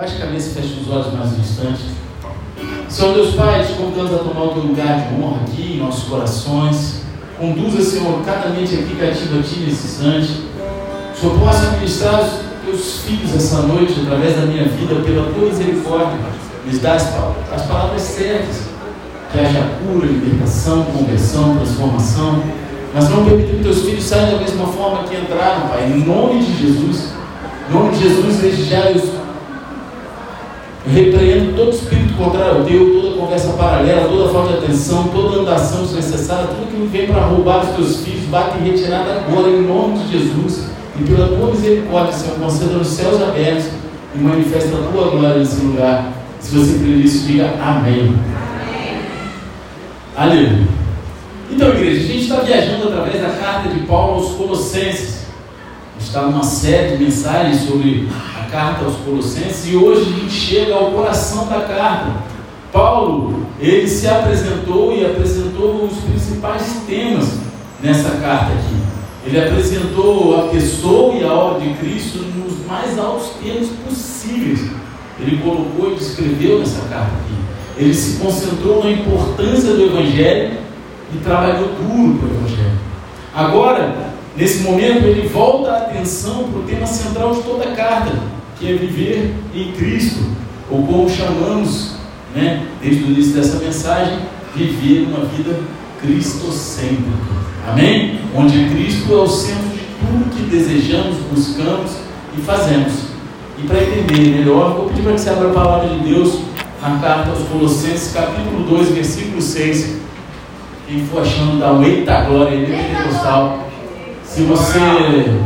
Baixe a cabeça e feche os olhos mais um instante. Senhor Deus Pai, te convidamos a tomar o teu lugar de honra aqui em nossos corações. Conduza, Senhor, cada mente aqui cativo a Ti nesse instante. O Senhor possa ministrar os teus filhos essa noite, através da minha vida, pela tua misericórdia. Lhes dá as, as palavras certas. Que haja cura, libertação, conversão, transformação. Mas não permita que teus filhos saiam da mesma forma que entraram, Pai. Em nome de Jesus. Em nome de Jesus, já eu repreendo todo espírito contrário ao teu, toda conversa paralela, toda falta de atenção, toda andação desnecessária, tudo que vem para roubar os teus filhos, bate em retirada agora, em nome de Jesus. E pela tua misericórdia, Senhor, conceda os céus abertos e manifesta a tua glória nesse lugar. Se você crer nisso, diga amém. amém. Aleluia. Então, igreja, a gente está viajando através da carta de Paulo aos Colossenses. Está numa série de mensagens sobre a carta aos Colossenses e hoje a gente chega ao coração da carta. Paulo, ele se apresentou e apresentou os principais temas nessa carta aqui. Ele apresentou a pessoa e a obra de Cristo nos mais altos termos possíveis. Ele colocou e descreveu nessa carta aqui. Ele se concentrou na importância do Evangelho e trabalhou duro para o Evangelho. Agora, Nesse momento, ele volta a atenção para o tema central de toda a carta, que é viver em Cristo, ou como chamamos, né, desde o início dessa mensagem, viver uma vida cristocêntrica. Amém? Onde Cristo é o centro de tudo que desejamos, buscamos e fazemos. E para entender melhor, vou pedir para que você abra a palavra de Deus na carta aos Colossenses, capítulo 2, versículo 6. Quem for achando, dá um eita glória aí, pentecostal. Se você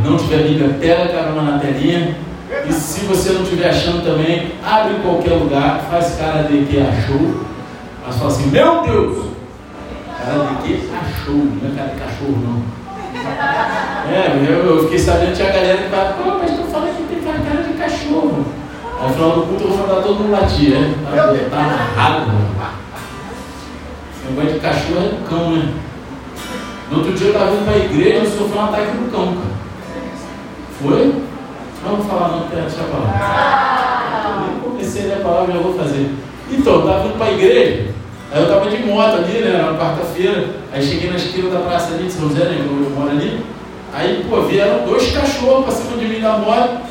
não tiver Bíblia, pega a carona na telinha. E se você não estiver achando também, abre em qualquer lugar, faz cara de que achou. Mas fala assim, meu Deus! Cara de que achou, não é cara de cachorro não. É, eu, eu fiquei sabendo que tinha galera que fala, pô, mas tu fala que tem cara de cachorro. Aí no final do culto eu vou mandar todo mundo latir, né? Tá amarrado. Esse negócio de cachorro é do cão, né? No outro dia eu estava vindo para a igreja e sofri um ataque no cão, cara. Foi? Vou falar não, porque deixa eu falar. Eu comecei a a palavra e já vou fazer. Então, eu estava vindo para a igreja, aí eu estava de moto ali, né, na quarta-feira, aí cheguei na esquina da praça ali de São José, né, eu moro ali, aí, pô, vieram dois cachorros para cima de mim da moto,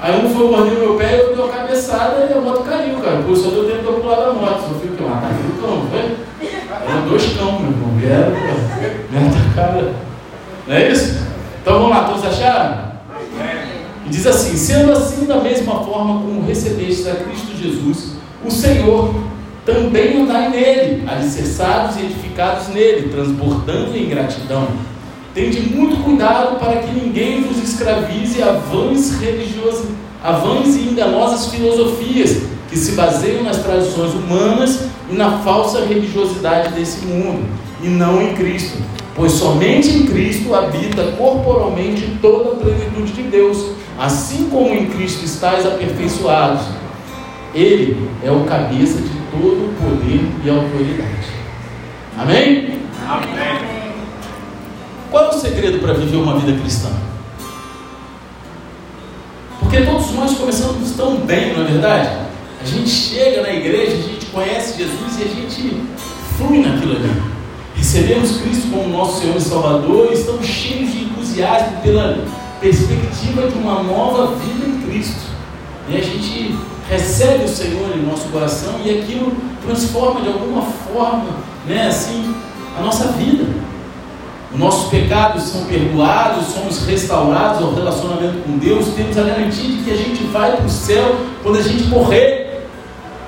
aí um foi morder meu pé e eu dei uma cabeçada e a moto caiu, cara, pô, só deu tempo de eu pular da moto, só fui que? Um ataque no cão, foi? Eram dois cão, meu irmão, vieram, pô, me atacaram, não é isso? Então vamos lá, todos acharam? E diz assim: sendo assim, da mesma forma como recebeste a Cristo Jesus, o Senhor também andai nele, alicerçados e edificados nele, transbordando em gratidão. Tende muito cuidado para que ninguém vos escravize a vãs religiosas, a vãs e enganosas filosofias que se baseiam nas tradições humanas e na falsa religiosidade desse mundo, e não em Cristo. Pois somente em Cristo habita corporalmente toda a plenitude de Deus, assim como em Cristo estáis aperfeiçoados. Ele é o cabeça de todo o poder e autoridade. Amém? Amém. Qual é o segredo para viver uma vida cristã? Porque todos nós começamos tão bem, não é verdade? A gente chega na igreja, a gente conhece Jesus e a gente flui naquilo ali. Recebemos Cristo como nosso Senhor e Salvador e estamos cheios de entusiasmo pela perspectiva de uma nova vida em Cristo. E a gente recebe o Senhor em nosso coração e aquilo transforma de alguma forma, né, assim, a nossa vida. Os nossos pecados são perdoados, somos restaurados ao relacionamento com Deus, temos a garantia de que a gente vai para o céu quando a gente morrer.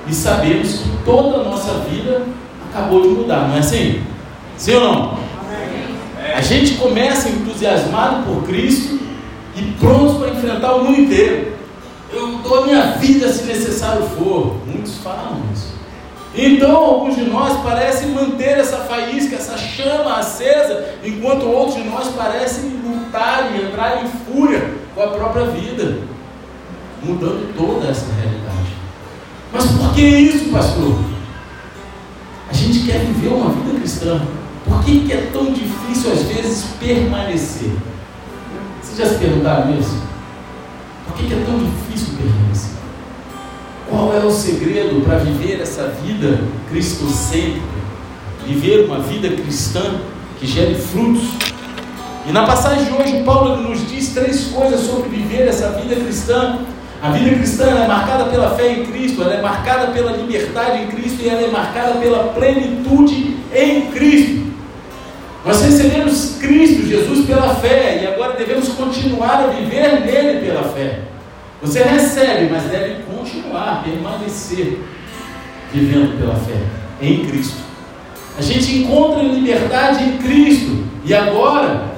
E sabemos que toda a nossa vida acabou de mudar, não é assim? Sim ou não? A gente começa entusiasmado por Cristo e prontos para enfrentar o mundo inteiro. Eu dou a minha vida se necessário for. Muitos falam isso. Então, alguns de nós parecem manter essa faísca, essa chama acesa, enquanto outros de nós parecem lutar e entrar em fúria com a própria vida, mudando toda essa realidade. Mas por que isso, pastor? A gente quer viver uma vida cristã. Por que, que é tão difícil às vezes permanecer? Já se perguntaram isso? Por que, é tão difícil permanecer? segredo para viver essa vida cristocêntrica? Viver uma vida cristã que gere frutos. E na passagem de hoje, Paulo nos diz três coisas sobre viver essa vida cristã. A vida cristã é marcada pela fé em Cristo, ela é marcada pela liberdade em Cristo e ela é marcada pela plenitude em Cristo. Nós recebemos Cristo Jesus pela fé e agora devemos continuar a viver nele pela fé. Você recebe, mas deve continuar, permanecer vivendo pela fé em Cristo. A gente encontra liberdade em Cristo e agora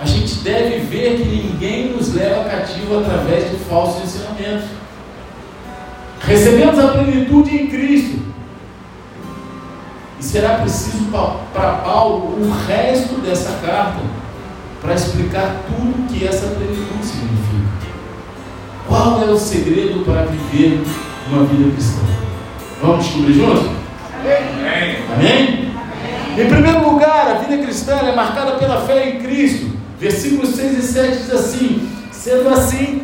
a gente deve ver que ninguém nos leva cativo através de falsos ensinamentos. Recebemos a plenitude em Cristo. E será preciso para Paulo o resto dessa carta para explicar tudo que essa plenitude significa. Qual é o segredo para viver uma vida cristã? Vamos descobrir juntos? Amém? Amém? Em primeiro lugar, a vida cristã é marcada pela fé em Cristo. Versículos 6 e 7 diz assim: Sendo assim,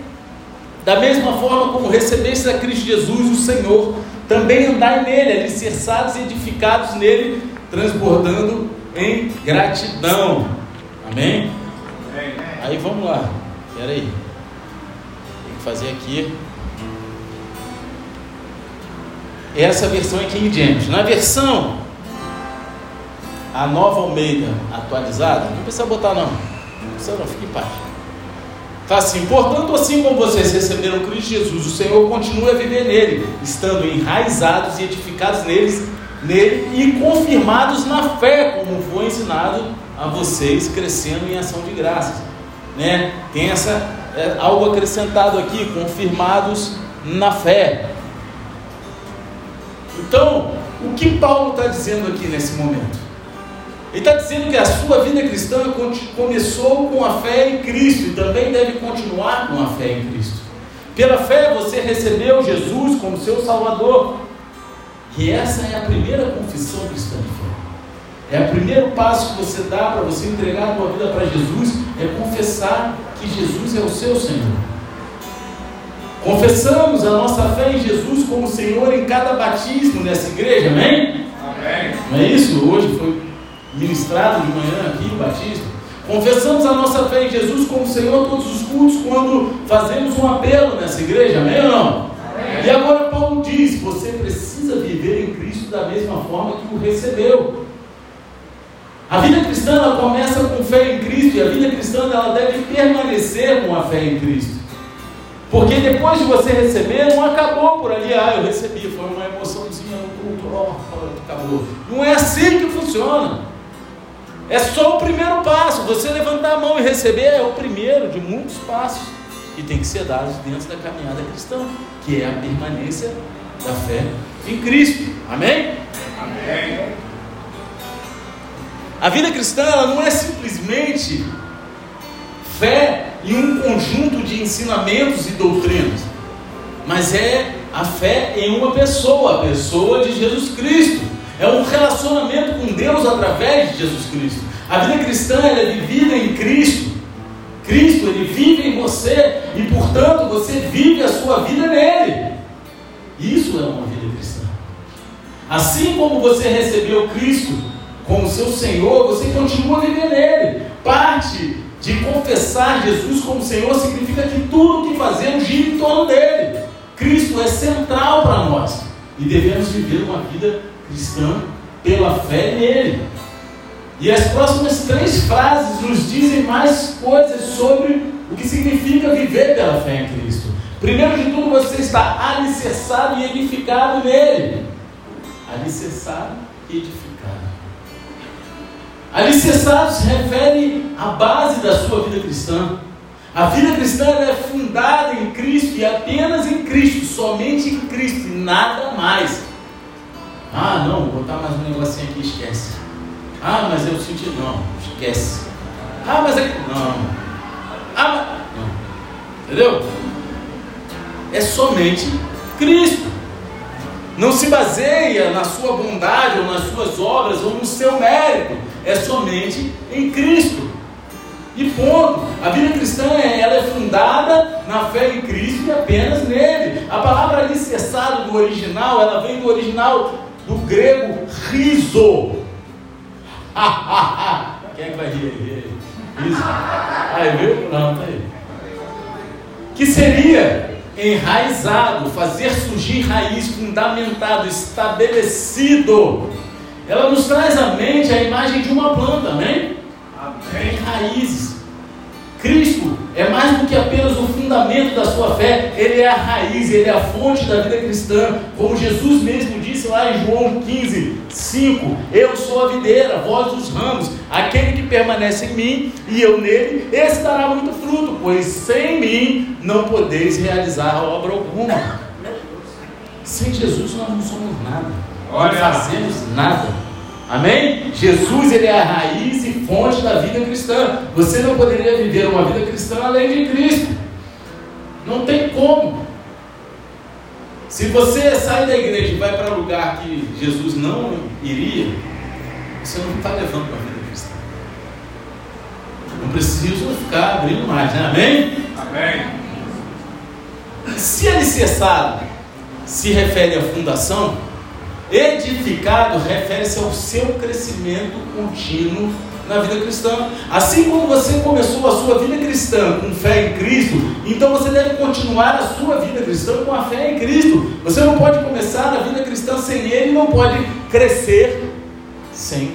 da mesma forma como recebeste a Cristo Jesus, o Senhor, também andai nele, alicerçados e edificados nele, transbordando em gratidão. Amém? Amém. Aí vamos lá. Espera aí. Tem que fazer aqui. Essa versão é King James. Na versão a nova Almeida atualizada, não precisa botar não. Não precisa não, fique em paz. Está assim, portanto, assim como vocês receberam Cristo Jesus, o Senhor continua a viver nele, estando enraizados e edificados neles, nele e confirmados na fé, como foi ensinado a vocês, crescendo em ação de graças. Né? Tem essa, é, algo acrescentado aqui, confirmados na fé. Então, o que Paulo está dizendo aqui nesse momento? Ele está dizendo que a sua vida cristã começou com a fé em Cristo e também deve continuar com a fé em Cristo. Pela fé você recebeu Jesus como seu Salvador. E essa é a primeira confissão cristã de fé. É o primeiro passo que você dá para você entregar a sua vida para Jesus, é confessar que Jesus é o seu Senhor. Confessamos a nossa fé em Jesus como Senhor em cada batismo nessa igreja, amém? Amém. Não é isso? Hoje foi ministrado de manhã aqui o batismo, confessamos a nossa fé em Jesus como Senhor todos os cultos quando fazemos um apelo nessa igreja, amém ou não? Amém. E agora Paulo diz: você precisa viver em Cristo da mesma forma que o recebeu. A vida cristã ela começa com fé em Cristo e a vida cristã ela deve permanecer com a fé em Cristo. Porque depois de você receber, não acabou por ali, ah, eu recebi, foi uma emoçãozinha no culto, oh, acabou. Não é assim que funciona. É só o primeiro passo. Você levantar a mão e receber é o primeiro de muitos passos que tem que ser dados dentro da caminhada cristã, que é a permanência da fé em Cristo. Amém? Amém. A vida cristã ela não é simplesmente fé em um conjunto de ensinamentos e doutrinas, mas é a fé em uma pessoa, a pessoa de Jesus Cristo. É um relacionamento com Deus através de Jesus Cristo. A vida cristã é vivida em Cristo. Cristo, ele vive em você e, portanto, você vive a sua vida nele. Isso é uma vida cristã. Assim como você recebeu Cristo como seu Senhor, você continua viver nele. Parte de confessar Jesus como Senhor significa que tudo o que fazemos gira em torno dele. Cristo é central para nós e devemos viver uma vida cristã pela fé nele. E as próximas três frases nos dizem mais coisas sobre o que significa viver pela fé em Cristo. Primeiro de tudo, você está alicerçado e edificado nele. Alicerçado e edificado. Alicerçado se refere à base da sua vida cristã. A vida cristã é fundada em Cristo e apenas em Cristo, somente em Cristo nada mais. Ah, não, vou botar mais um negocinho aqui, esquece. Ah, mas eu senti, não, esquece. Ah, mas é. Não. Ah, mas. Não. Entendeu? É somente Cristo. Não se baseia na sua bondade ou nas suas obras ou no seu mérito. É somente em Cristo. E ponto. A vida cristã ela é fundada na fé em Cristo e apenas nele. A palavra alicerçado do original, ela vem do original do grego riso. Quem é que vai rir aí? Riso. Aí, viu? Não, tá aí. Que seria enraizado, fazer surgir raiz, fundamentado, estabelecido. Ela nos traz à mente a imagem de uma planta, amém? Amém. Raízes. Cristo é mais do que apenas o fundamento da sua fé, ele é a raiz, ele é a fonte da vida cristã, como Jesus mesmo disse lá em João 15, 5: Eu sou a videira, vós os ramos, aquele que permanece em mim e eu nele, esse dará muito fruto, pois sem mim não podeis realizar obra alguma. Sem Jesus nós não somos nada, não fazemos nada. Amém? Jesus ele é a raiz e fonte da vida cristã. Você não poderia viver uma vida cristã além de Cristo. Não tem como. Se você sai da igreja e vai para um lugar que Jesus não iria, você não está levando para a vida cristã. Não preciso ficar abrindo mais, né? Amém? Amém. Se alicerçado se refere à fundação, Edificado refere-se ao seu crescimento contínuo na vida cristã. Assim como você começou a sua vida cristã com fé em Cristo, então você deve continuar a sua vida cristã com a fé em Cristo. Você não pode começar a vida cristã sem Ele, não pode crescer sem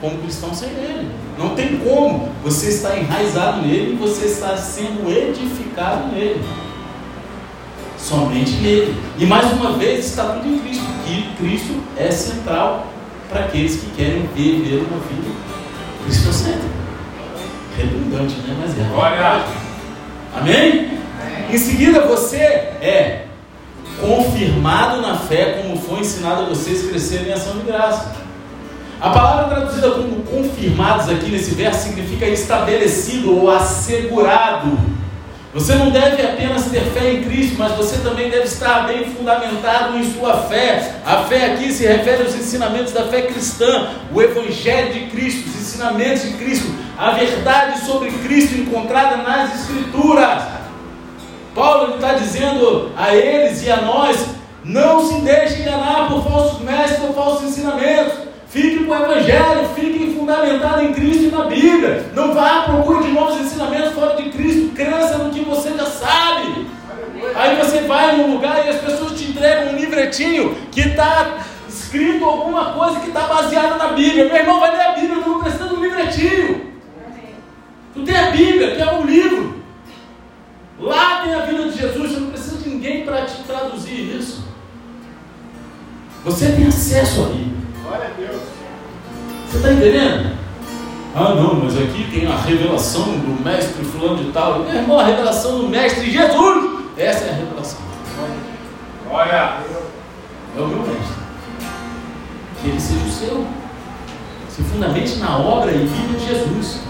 como cristão sem Ele. Não tem como. Você está enraizado nele você está sendo edificado nele somente nele. E mais uma vez está tudo em Cristo, que Cristo é central para aqueles que querem viver uma vida cristocêntrica. Redundante, né? Mas é. Glória. Amém? Em seguida, você é confirmado na fé, como foi ensinado a vocês crescerem em ação de graça. A palavra traduzida como confirmados aqui nesse verso significa estabelecido ou assegurado você não deve apenas ter fé em Cristo, mas você também deve estar bem fundamentado em sua fé. A fé aqui se refere aos ensinamentos da fé cristã, o Evangelho de Cristo, os ensinamentos de Cristo, a verdade sobre Cristo encontrada nas Escrituras. Paulo está dizendo a eles e a nós: não se deixe enganar por falsos mestres ou falsos ensinamentos. Fique com o Evangelho, fique fundamentado em Cristo e na Bíblia. Não vá à procura de novos ensinamentos fora de Cristo. Cresça no que você já sabe. Aí você vai num lugar e as pessoas te entregam um livretinho que está escrito alguma coisa que está baseada na Bíblia. Meu irmão, vai ler a Bíblia, eu não precisa do livretinho. Tu tem a Bíblia, que é um livro. Lá tem a vida de Jesus, você não precisa de ninguém para te traduzir isso. Você tem acesso a Bíblia. Glória a Deus. Você está entendendo? Ah, não, mas aqui tem a revelação do mestre fulano de tal. Meu irmão, a revelação do mestre Jesus. Essa é a revelação. Glória. É o meu mestre. Que ele seja o seu. Se fundamente na obra e vida de Jesus.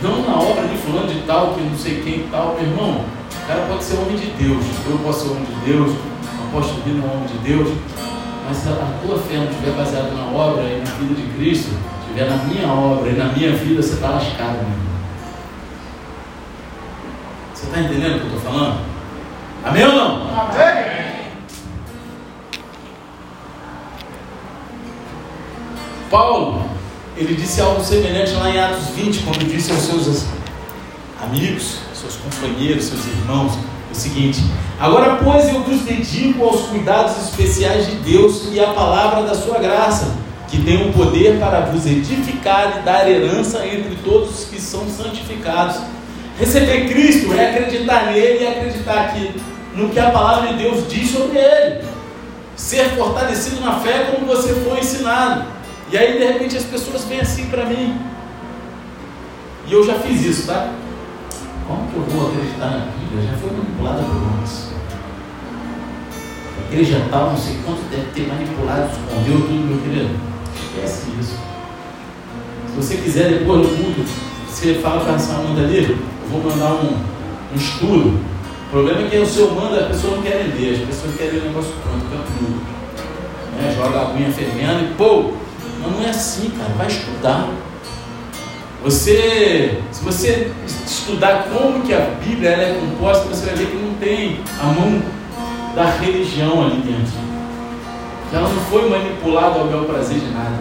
Não na obra de fulano de tal, que não sei quem tal. Meu irmão, o cara pode ser homem de Deus. Eu posso ser homem de Deus. O apóstolo Bino é homem de Deus. Mas se a tua fé não estiver baseada na obra e na vida de Cristo, estiver na minha obra e na minha vida, você está lascado, meu. Você está entendendo o que eu estou falando? Amém ou não? Amém. Paulo, ele disse algo semelhante lá em Atos 20, quando disse aos seus amigos, seus companheiros, seus irmãos, o seguinte: Agora, pois, eu vos dedico aos cuidados especiais de Deus e à palavra da sua graça, que tem o poder para vos edificar e dar herança entre todos os que são santificados. Receber Cristo é acreditar nele e acreditar no que a palavra de Deus diz sobre ele. Ser fortalecido na fé como você foi ensinado. E aí, de repente, as pessoas vêm assim para mim. E eu já fiz isso, tá? Como que eu vou acreditar na Bíblia? Já foi manipulada por nós. A igreja tal, não sei quanto, deve ter manipulado, escondeu tudo, meu querido. Esquece isso. Se você quiser, depois do culto, você fala para essa manda ali, eu vou mandar um, um estudo. O problema é que o seu manda, a pessoa não quer ler, as pessoas querem o negócio pronto, capítulo. Né? Joga a aguinha fervendo e pô! Mas não é assim, cara, vai estudar. Você, se você estudar como que a Bíblia ela é composta, você vai ver que não tem a mão da religião ali dentro. Que ela não foi manipulada ao meu prazer de nada.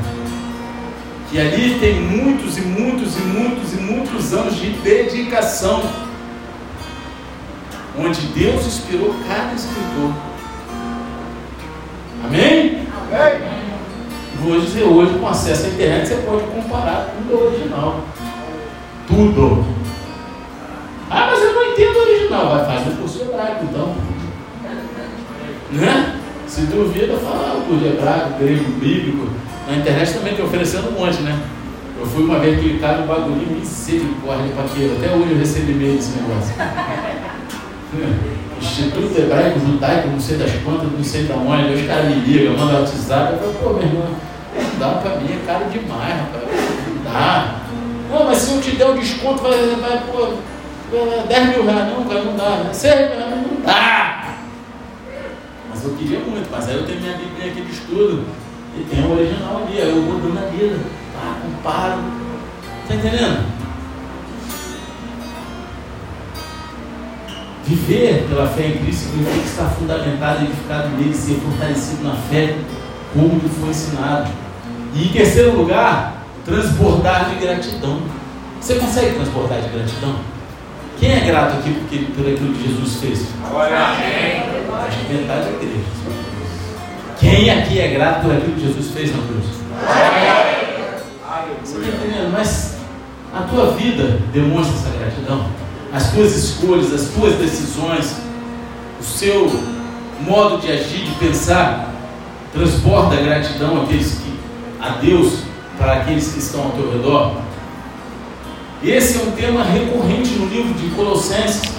Que ali tem muitos e muitos e muitos e muitos anos de dedicação. Onde Deus inspirou cada escritor. Amém? Amém. Vou dizer hoje, com acesso à internet, você pode comparar tudo ao original. Tudo. Ah, mas eu não entendo o original. Vai fazer o curso hebraico, então. Né? Se duvida, fala o curso hebraico, grego, bíblico. Na internet também tem oferecendo um monte, né? Eu fui uma vez clicar no bagulho misericórdia, paqueiro. Até hoje eu recebi e-mail desse negócio. Instituto Hebraico Judaico, não sei das quantas, não sei da onde, os caras me ligam, mandam WhatsApp, eu falo, pô, meu irmão, não dá pra mim, é caro demais, rapaz, não dá. Não, mas se eu te der um desconto, vai, vai pô, 10 mil reais, não, cara, não dá, né? 6 mil reais, não dá. Mas eu queria muito, mas aí eu tenho minha Bíblia aqui de estudo, e tem o original ali, aí eu vou dando a vida, tá, comparo, tá entendendo? Viver pela fé em Cristo significa estar fundamentado, edificado nele, ser fortalecido na fé, como foi ensinado. E em terceiro lugar, transbordar de gratidão. Você consegue transbordar de gratidão? Quem é grato aqui porque, por aquilo que Jesus fez? Acho que metade da igreja. Quem aqui é grato por aquilo que Jesus fez na cruz? Você está entendendo? Mas a tua vida demonstra essa gratidão? as tuas escolhas, as tuas decisões, o seu modo de agir, de pensar, transporta a gratidão àqueles que, a Deus para aqueles que estão ao teu redor. Esse é um tema recorrente no livro de Colossenses.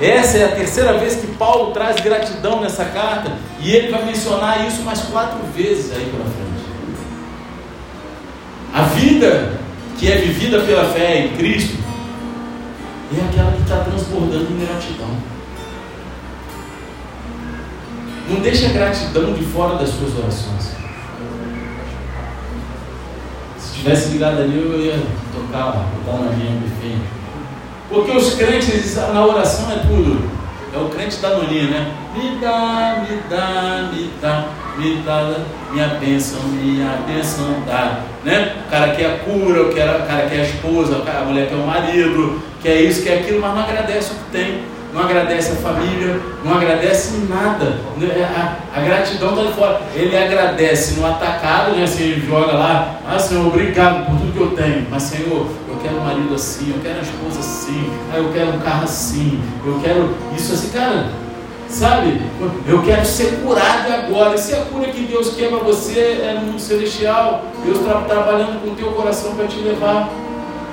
Essa é a terceira vez que Paulo traz gratidão nessa carta e ele vai mencionar isso mais quatro vezes aí pela frente. A vida que é vivida pela fé em Cristo é aquela que está transbordando em gratidão. Não deixe a gratidão de fora das suas orações. Se tivesse ligado ali, eu ia tocar, botar na linha buffet. Porque os crentes, na oração é tudo. É o crente da noninha, né? Me dá, me dá, me dá, me dá minha bênção, minha bênção dá. Né? O cara quer a cura, o cara quer a esposa, a mulher quer o marido, quer isso, quer aquilo, mas não agradece o que tem, não agradece a família, não agradece nada. Né, a, a gratidão está de fora. Ele agradece no atacado, né? Ele joga lá, ah Senhor, obrigado por tudo que eu tenho. Mas Senhor, eu quero um marido assim, eu quero a esposa assim, ah, eu quero um carro assim, eu quero isso assim, cara. Sabe? Eu quero ser curado agora. Se a cura que Deus quer para você é no mundo celestial, Deus está trabalhando com o teu coração para te levar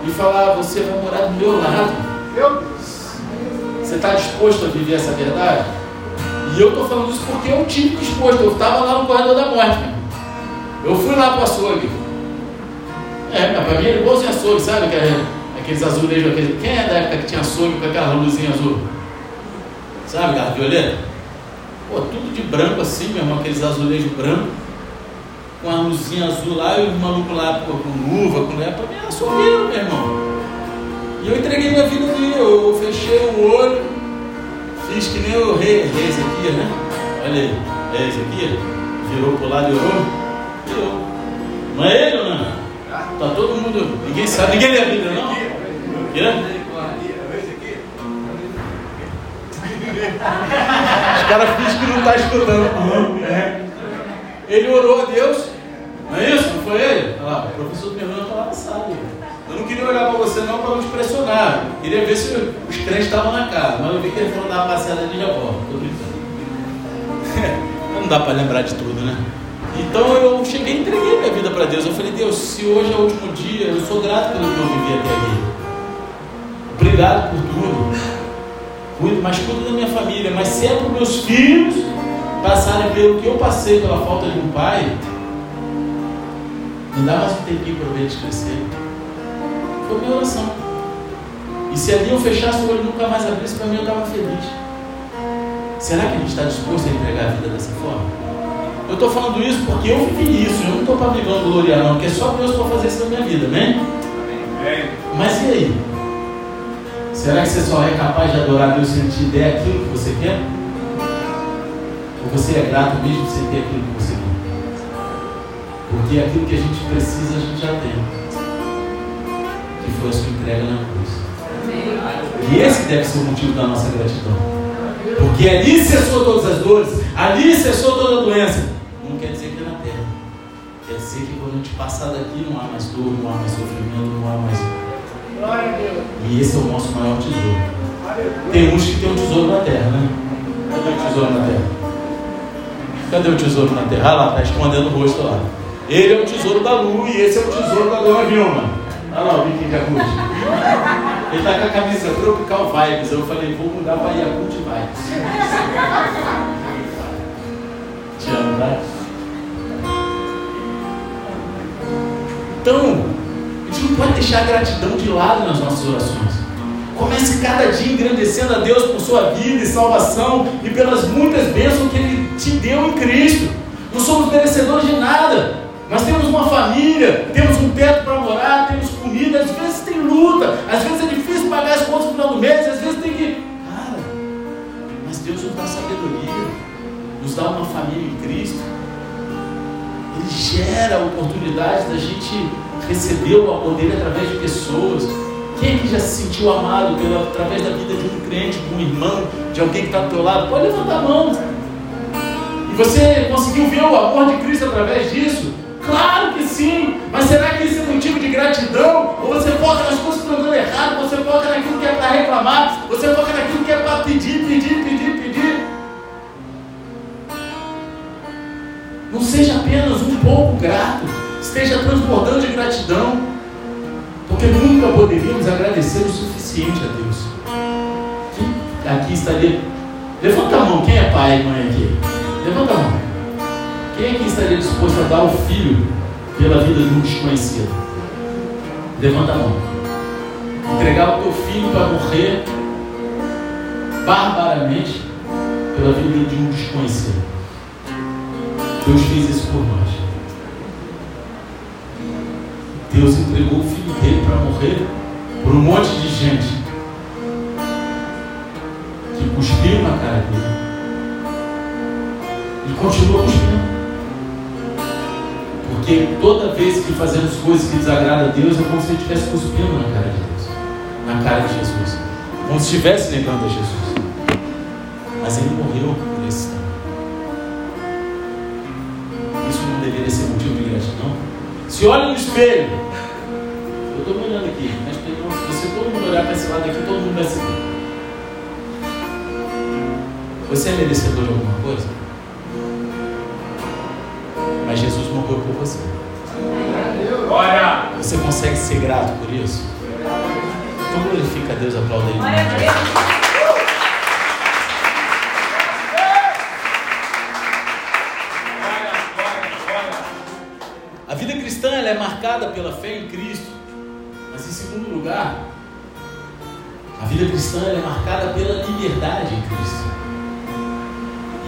e falar: Você vai morar do meu lado. Deus. Você está disposto a viver essa verdade? E eu estou falando isso porque eu tive disposto. Eu estava lá no corredor da morte. Eu fui lá para o açougue. É, para mim era igualzinho açougue, sabe? Aqueles azulejos, aqueles... quem é da época que tinha açougue com aquela luzinha azul? Sabe, aquela violeta? Pô, tudo de branco assim, meu irmão, aqueles azulejos brancos com a luzinha azul lá e o maluco lá com luva, com para mim era sorrindo, meu irmão. E eu entreguei minha vida ali, eu fechei o olho, fiz que nem o rei, rei Ezequiel, né? Olha aí, rei Ezequiel, virou pro lado e orou, virou. Não é ele ou não? Tá todo mundo, ninguém sabe, ninguém lê a Bíblia, não? Yeah? Os caras fingem que não está escutando. É. Ele orou a Deus, não é isso? Não foi ele? Olha lá, o professor Fernando está lá na sala. Eu não queria olhar para você não para não te pressionar. Queria ver se os crentes estavam na casa. Mas eu vi que ele falou dar uma passeada de já volta. Estou brincando. não dá para lembrar de tudo, né? Então eu cheguei e entreguei minha vida para Deus. Eu falei, Deus, se hoje é o último dia, eu sou grato pelo que eu vivi até aqui. Obrigado por tudo. Mas cuido da minha família. Mas se é para meus filhos passarem pelo que eu passei pela falta de um pai, me dá mais um tempinho para ver eles crescer. Foi minha oração. E se ali eu fechasse o olho e nunca mais abrisse, para mim eu estava feliz. Será que a gente está disposto a entregar a vida dessa forma? Eu estou falando isso porque eu vivi isso. Eu não estou para me vangloriar, não, porque é só Deus para fazer isso na minha vida, né? Mas e aí? Será que você só é capaz de adorar Deus se Ele te der aquilo que você quer? Ou você é grato mesmo sem ter aquilo que você quer? Porque aquilo que a gente precisa a gente já tem. Que foi a sua entrega na cruz. E esse deve ser o motivo da nossa gratidão. Porque ali cessou todas as dores, ali cessou toda a doença. Não quer dizer que é na terra. Quer dizer que quando a gente passar daqui não há mais dor, não há mais sofrimento, não há mais e esse é o nosso maior tesouro. Tem uns que tem um tesouro na terra, né? Cadê o tesouro na terra? Cadê o tesouro na terra? Ah lá, está escondendo o rosto lá. Ele é o tesouro da lua e esse é o tesouro da dona Vilma. Olha lá o de Yakut. Ele está com a camisa Tropical Vibes. Eu falei, vou mudar para Yakut Vibes. Te amo, tá? Então, a gente não pode deixar a gratidão de lado nas nossas orações. Comece cada dia engrandecendo a Deus por sua vida e salvação e pelas muitas bênçãos que Ele te deu em Cristo. Não somos merecedores de nada, mas temos uma família, temos um teto para morar, temos comida. Às vezes tem luta, às vezes é difícil pagar as contas no final do mês, às vezes tem que. Cara, mas Deus nos dá sabedoria, nos dá uma família em Cristo. Ele gera oportunidades da gente recebeu o amor dele através de pessoas. Quem é que já se sentiu amado pela, através da vida de um crente, de um irmão, de alguém que está do teu lado? Pode levantar a mão. E você conseguiu ver o amor de Cristo através disso? Claro que sim! Mas será que isso é motivo de gratidão? Ou você foca nas coisas que estão dando errado? Você foca naquilo que é para reclamar? Você foca naquilo que é para pedir, pedir, pedir, pedir? Não seja apenas um pouco grato esteja transbordando de gratidão, porque nunca poderíamos agradecer o suficiente a Deus. Quem aqui estaria. Levanta a mão, quem é pai e mãe aqui? Levanta a mão. Quem aqui estaria disposto a dar o filho pela vida de um desconhecido? Levanta a mão. Entregar o teu filho para morrer barbaramente pela vida de um desconhecido. Deus fez isso por nós. Deus entregou o filho dele para morrer por um monte de gente que cuspiu na cara dele. E continua cuspindo. Porque toda vez que fazemos coisas que desagradam a Deus, é como se ele estivesse cuspindo na cara de Deus. Na cara de Jesus. Como se estivesse negando a Jesus. Mas ele morreu por esse tempo. Isso não deveria ser motivo de gratidão? Se olha no espelho eu estou olhando aqui, mas se todo mundo olhar para esse lado aqui, todo mundo vai se ver. Você é merecedor de alguma coisa? Mas Jesus morreu por você. Olha! Você consegue ser grato por isso? Então glorifica a Deus, aplauda ele. A vida cristã é marcada pela fé em Cristo segundo lugar, a vida cristã é marcada pela liberdade em Cristo.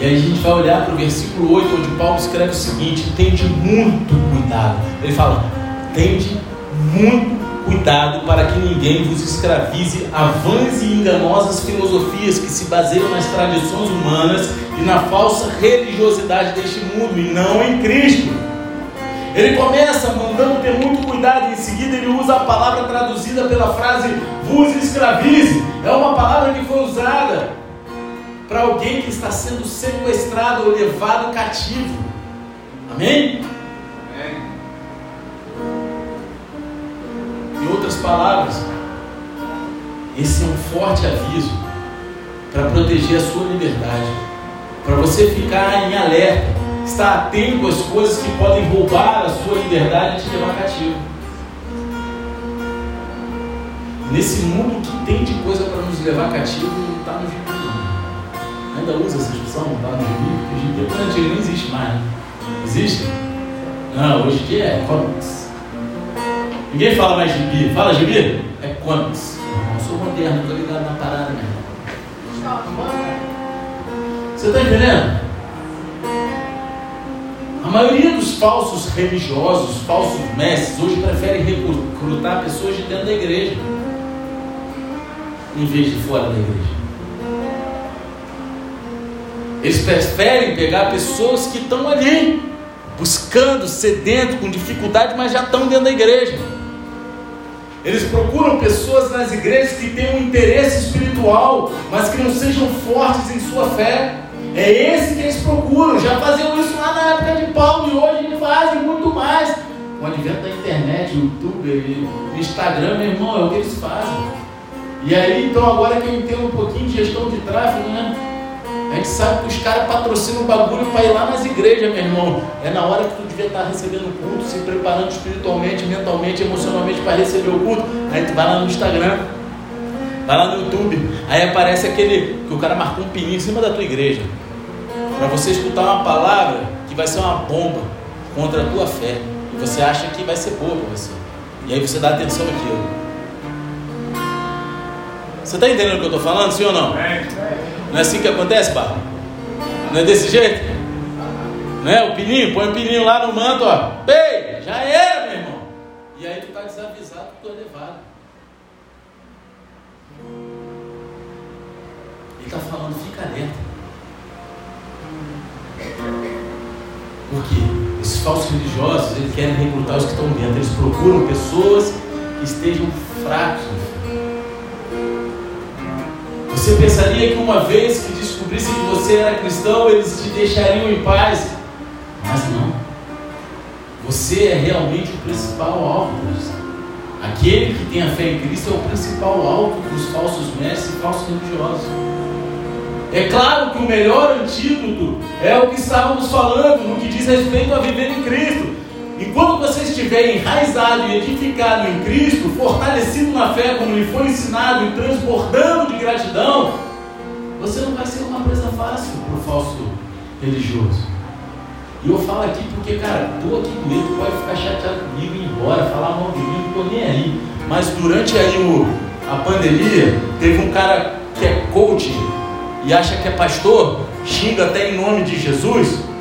E aí a gente vai olhar para o versículo 8, onde Paulo escreve o seguinte: tende muito cuidado. Ele fala: tende muito cuidado para que ninguém vos escravize a vãs e enganosas filosofias que se baseiam nas tradições humanas e na falsa religiosidade deste mundo, e não em Cristo. Ele começa mandando ter muito cuidado, e em seguida ele usa a palavra traduzida pela frase vos escravize. É uma palavra que foi usada para alguém que está sendo sequestrado ou levado cativo. Amém? Amém. Em outras palavras, esse é um forte aviso para proteger a sua liberdade, para você ficar em alerta estar atento às coisas que podem roubar a sua liberdade e te levar cativo. Nesse mundo que tem de coisa para nos levar cativo, não está no não. Ainda usa essa expressão, não está no gibi? Porque o gibi quando antigo não existe mais. Né? Existe? Não, hoje em dia é comics. Ninguém fala mais gibi. Fala gibi? É comics. Eu sou moderno, estou ligado na parada mesmo. Você está entendendo? maioria dos falsos religiosos, falsos mestres, hoje preferem recrutar pessoas de dentro da igreja. em vez de fora da igreja. Eles preferem pegar pessoas que estão ali, buscando, sedento, com dificuldade, mas já estão dentro da igreja. Eles procuram pessoas nas igrejas que tenham um interesse espiritual, mas que não sejam fortes em sua fé. É esse que eles procuram. Já faziam isso lá na época de Paulo e hoje eles fazem muito mais. Com o advento da internet, YouTube, Instagram, meu irmão, é o que eles fazem. E aí, então, agora que eu entendo um pouquinho de gestão de tráfego, né? A gente sabe que os caras patrocinam o bagulho para ir lá nas igrejas, meu irmão. É na hora que tu devia estar recebendo o culto, se preparando espiritualmente, mentalmente, emocionalmente para receber o culto. Aí tu vai lá no Instagram, vai lá no YouTube. Aí aparece aquele que o cara marcou um pininho em cima da tua igreja. Para você escutar uma palavra que vai ser uma bomba contra a tua fé. E você acha que vai ser boa para você. E aí você dá atenção àquilo. Você está entendendo o que eu estou falando, sim ou não? Não é assim que acontece, Barra? Não é desse jeito? Não é? O pininho, põe o pininho lá no manto, ó. Ei, já era, meu irmão. E aí tu tá desavisado, tu é levado. Ele está falando, fica alerta. Por quê? Esses falsos religiosos, eles querem recrutar os que estão dentro. Eles procuram pessoas que estejam fracos você pensaria que uma vez que descobrissem que você era cristão, eles te deixariam em paz. Mas não. Você é realmente o principal alvo Aquele que tem a fé em Cristo é o principal alvo dos falsos mestres e falsos religiosos. É claro que o melhor antídoto é o que estávamos falando no que diz respeito a viver em Cristo. Enquanto você estiver enraizado e edificado em Cristo, fortalecido na fé, como lhe foi ensinado, e transbordando de gratidão, você não vai ser uma presa fácil para o falso religioso. E eu falo aqui porque, cara, estou aqui doente, pode ficar chateado comigo e ir embora, falar mal de mim, não estou nem aí. Mas durante aí o, a pandemia, teve um cara que é coach e acha que é pastor, xinga até em nome de Jesus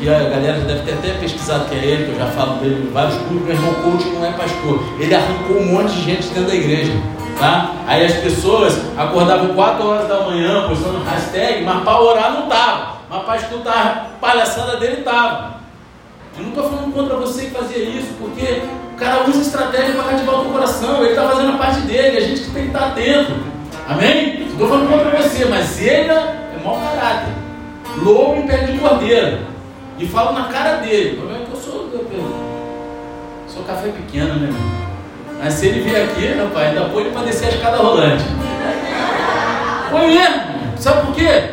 que a galera deve ter até pesquisado que é ele, que eu já falo dele em vários cultos, meu irmão coach não é pastor. Ele arrancou um monte de gente dentro da igreja. Tá? Aí as pessoas acordavam 4 horas da manhã postando hashtag, mas para orar não tava. Mas para escutar a palhaçada dele tava. Eu não estou falando contra você que fazia isso, porque o cara usa estratégia para cativar o teu coração, ele está fazendo a parte dele, a gente tem que estar atento. Amém? Estou falando contra você, mas ele é mau caráter. Lobo em pé de cordeiro. E falo na cara dele. O problema é que eu sou, eu, sou café pequeno, né? Mas se ele vier aqui, rapaz, ainda põe ele para descer a escada rolante. Põe mesmo. Sabe por quê?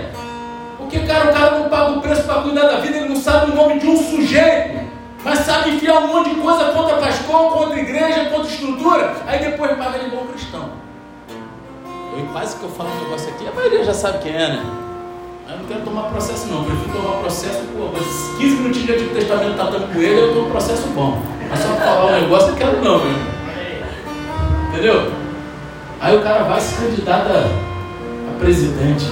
Porque, cara, o cara não paga o preço para cuidar da vida, ele não sabe o nome de um sujeito, mas sabe enfiar um monte de coisa contra pastor, contra igreja, contra estrutura, aí depois paga de bom cristão. Eu quase que eu falo um negócio aqui, a maioria já sabe quem é, né? Eu não quero tomar processo não, eu prefiro tomar processo, pô, mas 15 minutinhos de Antigo Testamento tratando com ele, eu tomo processo bom. Mas só falar um negócio eu quero não, meu. Entendeu? Aí o cara vai se candidatar a, presidente.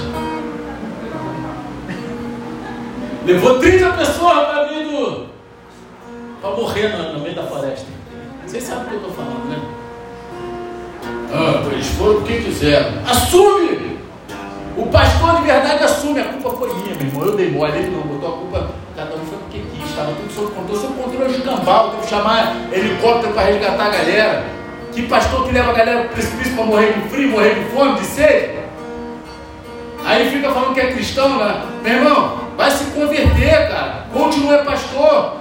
Levou 30 pessoas para vir do. para morrer no, no, meio da floresta. Vocês sabem o que eu estou falando, né? Ah, eles foram porque quiseram. Assume! O pastor de verdade assume, a culpa foi minha, meu irmão. Eu dei mole, ele não botou a culpa, cada um foi porque quis, estava tudo sob controle. Sob controle de cambal, teve que chamar helicóptero para resgatar a galera. Que pastor que leva a galera para o precipício para morrer de frio, morrer de fome, de sede? Aí fica falando que é cristão, né? Meu irmão, vai se converter, cara. Continua pastor.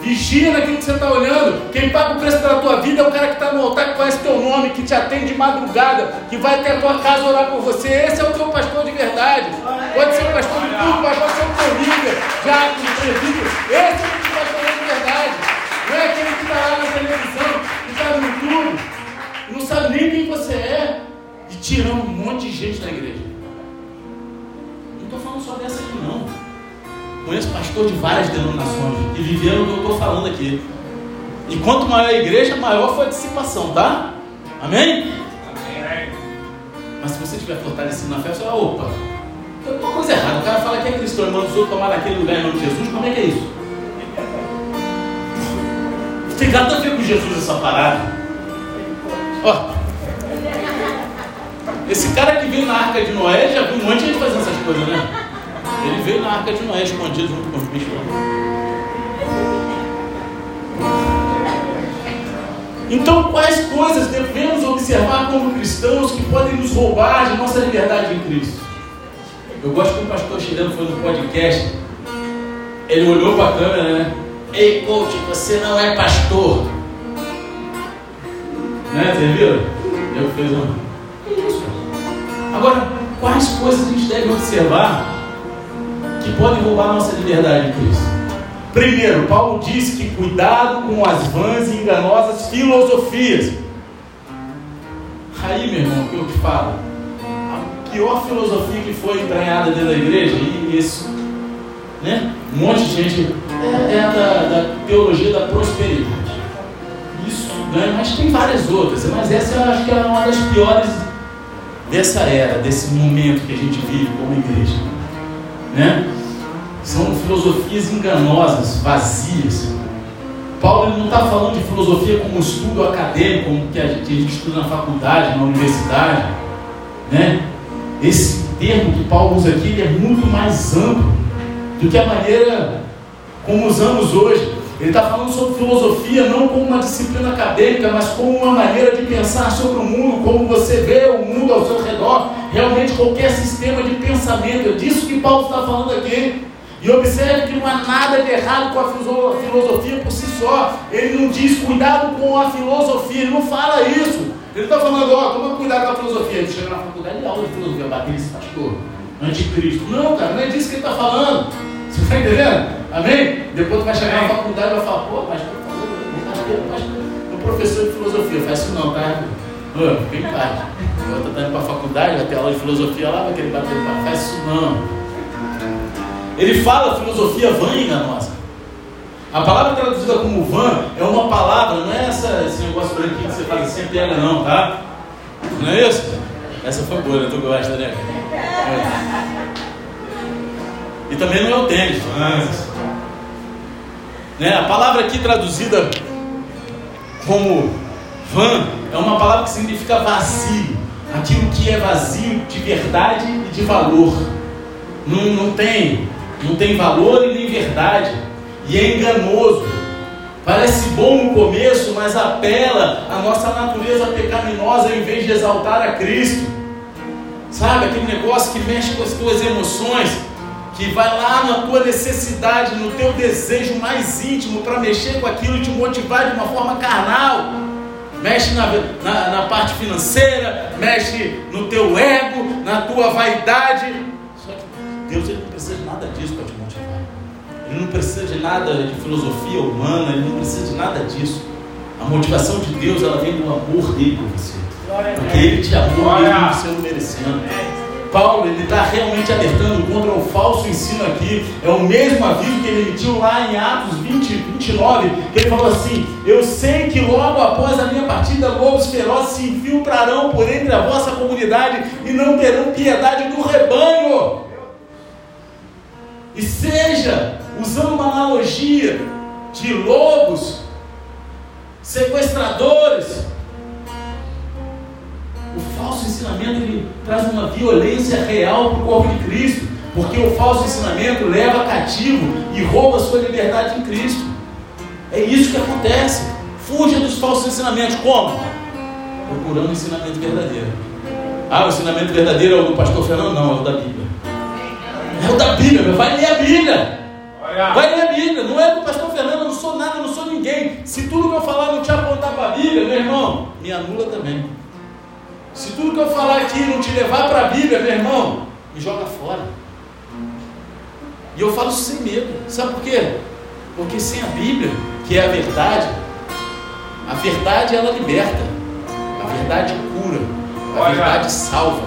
Vigia naquilo que você está olhando. Quem paga o preço pela tua vida é o cara que está no altar, que conhece teu nome, que te atende de madrugada, que vai até a tua casa orar por você. Esse é o teu pastor de verdade. Pode ser o pastor de tudo, mas pode ser o teu líder, de presbítero. Esse é o teu pastor de verdade. Não é aquele que está lá na televisão, que está no YouTube, não sabe nem quem você é, e tirando um monte de gente da igreja. Não estou falando só dessa aqui, não. Conheço pastor de várias denominações e viveram o que eu estou falando aqui. E quanto maior a igreja, maior foi a dissipação, tá? Amém? Mas se você estiver fortalecido na fé, você vai, opa, tem alguma coisa errada. O cara fala que é cristão manda os outros tomar naquele lugar em nome de Jesus, como é que é isso? Tem nada a ver com Jesus essa parada. Ó. Esse cara que veio na arca de Noé já viu um monte de gente fazendo essas coisas, né? Ele veio na arca de Noé escondido junto com os bichos. Então, quais coisas devemos observar como cristãos que podem nos roubar de nossa liberdade em Cristo? Eu gosto que o pastor chileno foi no podcast. Ele olhou para a câmera, né? Ei, coach, você não é pastor. Né? Você viu? Eu fiz um. Agora, quais coisas a gente deve observar que podem roubar nossa liberdade em Cristo? Primeiro, Paulo diz que cuidado com as vãs e enganosas filosofias. Aí, meu irmão, que eu te falo, a pior filosofia que foi entranhada dentro da igreja, e isso, né? Um monte de gente é, é da, da, teologia da prosperidade. Isso, né? Mas tem várias outras, mas essa eu acho que é uma das piores dessa era, desse momento que a gente vive como igreja, né? São filosofias enganosas, vazias. Paulo não está falando de filosofia como estudo acadêmico, como que a gente, a gente estuda na faculdade, na universidade. Né? Esse termo que Paulo usa aqui é muito mais amplo do que a maneira como usamos hoje. Ele está falando sobre filosofia não como uma disciplina acadêmica, mas como uma maneira de pensar sobre o mundo, como você vê o mundo ao seu redor, realmente qualquer sistema de pensamento. É disso que Paulo está falando aqui. E observe que não há nada de errado com a filosofia por si só. Ele não diz cuidado com a filosofia, ele não fala isso. Ele está falando, ó, toma cuidado com a filosofia. Ele chega na faculdade e aula de filosofia, esse pastor, anticristo. Não, cara, não é disso que ele está falando. Você está entendendo? Amém? Depois tu vai chegar na faculdade e vai falar, pô, mas o professor de filosofia, faz isso não, tá? Ô, fica em paz. Eu estou indo para a faculdade, vai ter aula de filosofia lá, vai querer bater, faz isso não. Ele fala filosofia vã e enganosa. A palavra traduzida como vã é uma palavra, não é essa, esse negócio branquinho que você faz assim, pega não, tá? Não é isso? Essa foi boa, né? Tu gosta, né? É. E também não é o tênis, mas... Né? A palavra aqui traduzida como vã é uma palavra que significa vazio. Aquilo que é vazio de verdade e de valor. Não, não tem não tem valor e nem verdade, e é enganoso. Parece bom no começo, mas apela à nossa natureza pecaminosa em vez de exaltar a Cristo. Sabe aquele negócio que mexe com as tuas emoções, que vai lá na tua necessidade, no teu desejo mais íntimo para mexer com aquilo e te motivar de uma forma carnal. Mexe na, na, na parte financeira, mexe no teu ego, na tua vaidade. Só que Deus ele precisa de nada disso para te motivar. Ele não precisa de nada de filosofia humana, ele não precisa de nada disso. A motivação de Deus ela vem do amor dele por você. Porque ele te amou mesmo você não merecendo. Paulo ele está realmente alertando contra o falso ensino aqui. É o mesmo aviso que ele emitiu lá em Atos 20, 29, que ele falou assim: Eu sei que logo após a minha partida, lobos ferozes se infiltrarão por entre a vossa comunidade e não terão piedade do rebanho. E seja, usando uma analogia de lobos, sequestradores, falso ensinamento ele traz uma violência real para o corpo de Cristo, porque o falso ensinamento leva cativo e rouba a sua liberdade em Cristo. É isso que acontece. Fuja dos falsos ensinamentos. Como? Procurando o ensinamento verdadeiro. Ah, o ensinamento verdadeiro é o do pastor Fernando? Não, é o da Bíblia. É o da Bíblia, vai ler a Bíblia. Vai ler a Bíblia, não é do pastor Fernando, eu não sou nada, eu não sou ninguém. Se tudo que eu falar não te apontar para a Bíblia, meu irmão, me anula também. Se tudo que eu falar aqui não te levar para a Bíblia, meu irmão, me joga fora. E eu falo sem medo. Sabe por quê? Porque sem a Bíblia, que é a verdade, a verdade ela liberta, a verdade cura, a verdade salva.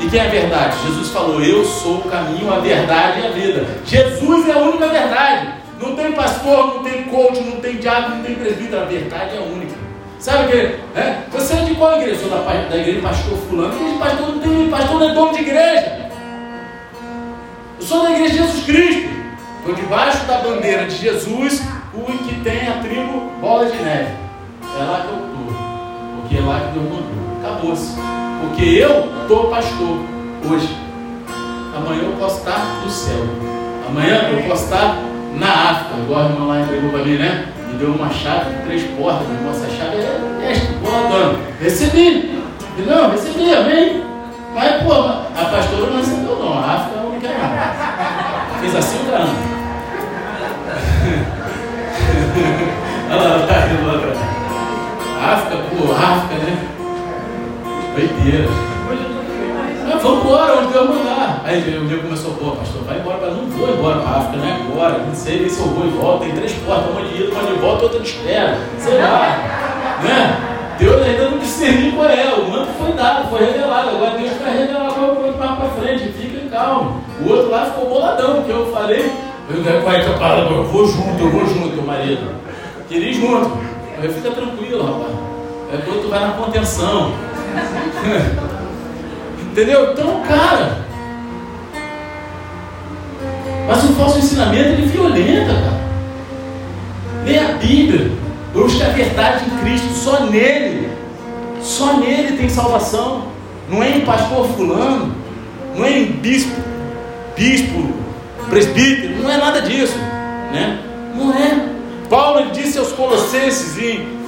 E quem é a verdade? Jesus falou: Eu sou o caminho, a verdade e a vida. Jesus é a única verdade. Não tem pastor, não tem coach, não tem diabo, não tem presbítero. A verdade é a única. Sabe o que? É? Você é de qual igreja? Sou da, da igreja pastor fulano. Igreja pastor não tem pastor, não é dono de igreja. Eu sou da igreja de Jesus Cristo. Estou debaixo da bandeira de Jesus, o que tem a tribo bola de neve. É lá que eu estou. porque é lá que Deus mandou. Acabou-se. Porque eu estou pastor hoje. Amanhã eu posso estar no céu. Amanhã eu posso estar na África. Igual a irmã lá entregou para mim, né? Me deu uma chave três portas. Nossa chave é esta, boa dona. Recebi. Não, recebi, amém? Mas, pô, a pastora não recebeu não. A África não quer nada. Fez assim o caramba. Olha lá, tá indo lá atrás. África, pô, África, né? Doideira. Mas vamos embora, onde Deus mandar. Aí o meu começou, pô, pastor, vai embora, mas não vou embora para África, não é agora. Não sei se eu vou e volto. Tem três portas, uma de ida, uma de volta, outra de espera. Sei lá. Né? Deus ainda não discerniu qual é. O manto foi dado, foi revelado. Agora Deus vai revelar qual foi mais para frente. Fica calmo. O outro lá ficou boladão, porque eu falei. Eu vai palavra, eu vou junto, eu vou junto, teu marido. Queria ir junto. Aí fica tranquilo, rapaz. É quando tu vai na contenção. Entendeu? Então, cara. Mas o falso ensinamento ele violenta, cara. Leia a Bíblia. Busca a verdade em Cristo. Só nele. Só nele tem salvação. Não é em pastor fulano. Não é em bispo. Bispo. Presbítero. Não é nada disso. Né? Não é. Paulo disse aos Colossenses em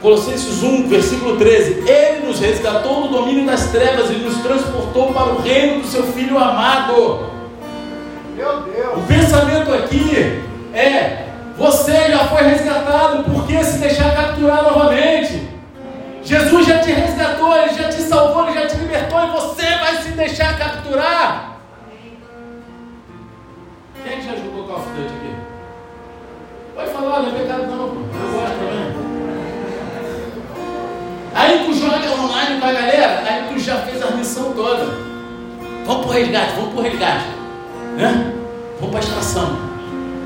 Colossenses 1, versículo 13: Ele nos resgatou do domínio das trevas e nos transportou para o reino do seu Filho amado. Meu Deus! O pensamento aqui é: você já foi resgatado, por que se deixar capturar novamente? Jesus já te resgatou, Ele já te salvou, Ele já te libertou e você vai se deixar capturar. Quem já jogou Call of Duty aqui? Pode falar, não é pecado não. Eu gosto também. Aí tu joga online com a galera, aí tu já fez a missão toda. Vamos pro resgate, vamos pro resgate. Né? Vamos pra extração.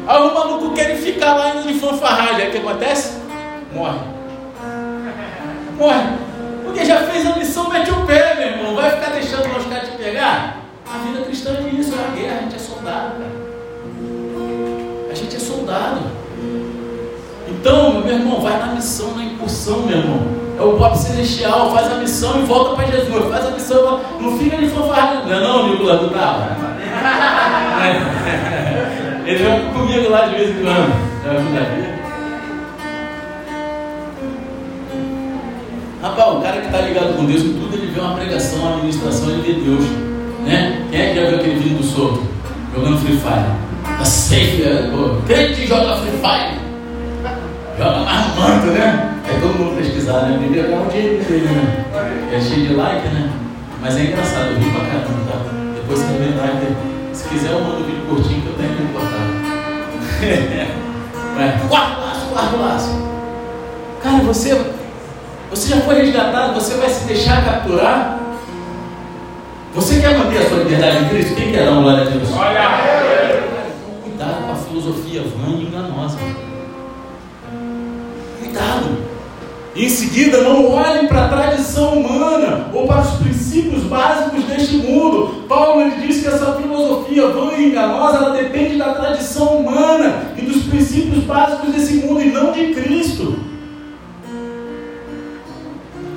Aí o maluco quer ficar lá em fanfarragem. Aí o que acontece? Morre. Morre. Porque já fez a missão, mete o pé, meu irmão. Vai ficar deixando os caras te pegar? A vida cristã é isso, é a guerra, a gente é soldado, cara. A gente é soldado. Então, meu irmão, vai na missão, na incursão, meu irmão é o pop celestial, faz a missão e volta para Jesus. Faz a missão, não fica de fanfarra. Não não, Nicolas, do carro. Ele vai comigo lá de vez em quando. É Rapaz, o cara que está ligado com Deus, tudo ele vê uma pregação, uma administração, ele vê Deus. Né? Quem é que já viu aquele vídeo do solto? Jogando Free Fire. Tá safe, é, pô. Crente joga Free Fire. Manto, né? É todo mundo pesquisar, né? Bíblia é um dinheiro dele, né? É cheio de like, né? Mas é engraçado, eu ri pra caramba, tá? Depois você vê like. Se quiser, eu mando um vídeo curtinho que eu tenho que cortar. é. Quarto laço, quarto laço. Cara, você, você já foi resgatado, você vai se deixar capturar? Você quer manter a sua liberdade em Cristo? Quem quer dar uma glória a Deus? Olha! Cuidado com a filosofia vã e enganosa. Em seguida, não olhem para a tradição humana ou para os princípios básicos deste mundo. Paulo diz que essa filosofia vã e enganosa ela depende da tradição humana e dos princípios básicos desse mundo e não de Cristo.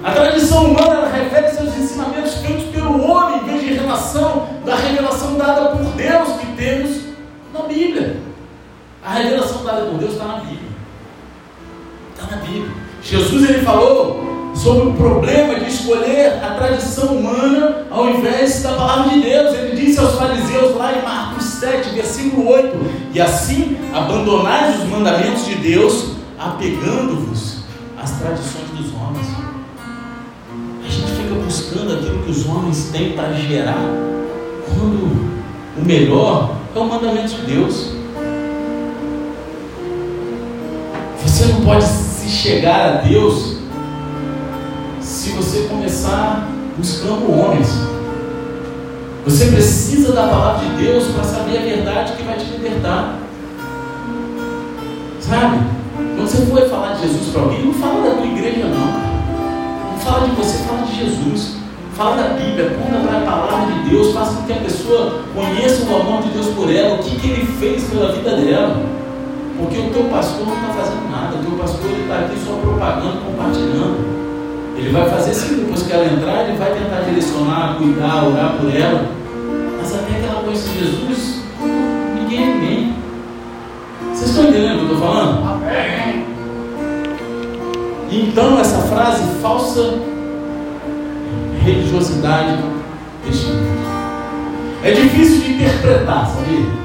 A tradição humana refere-se aos ensinamentos feitos pelo homem em vez de relação da revelação dada por Deus que temos na Bíblia. A revelação dada por Deus está na Bíblia. Está na Bíblia. Jesus ele falou sobre o problema de escolher a tradição humana ao invés da palavra de Deus. Ele disse aos fariseus lá em Marcos 7, versículo 8: E assim abandonais os mandamentos de Deus, apegando-vos às tradições dos homens. A gente fica buscando aquilo que os homens têm para gerar, quando o melhor é o mandamento de Deus. Você não pode se chegar a Deus se você começar buscando homens. Você precisa da palavra de Deus para saber a verdade que vai te libertar. Sabe? Quando você for falar de Jesus para alguém, não fala da tua igreja, não. Não fala de você, fala de Jesus. Fala da Bíblia, conta para a palavra de Deus, faça com que a pessoa conheça o amor de Deus por ela, o que, que ele fez pela vida dela. Porque o teu pastor não está fazendo nada, o teu pastor está aqui só propagando, compartilhando. Ele vai fazer sim, depois que ela entrar, ele vai tentar direcionar, cuidar, orar por ela. Mas até que ela conheça Jesus, ninguém é ninguém. Vocês estão entendendo o que eu estou falando? Amém. Então essa frase falsa religiosidade. É difícil de interpretar, sabia?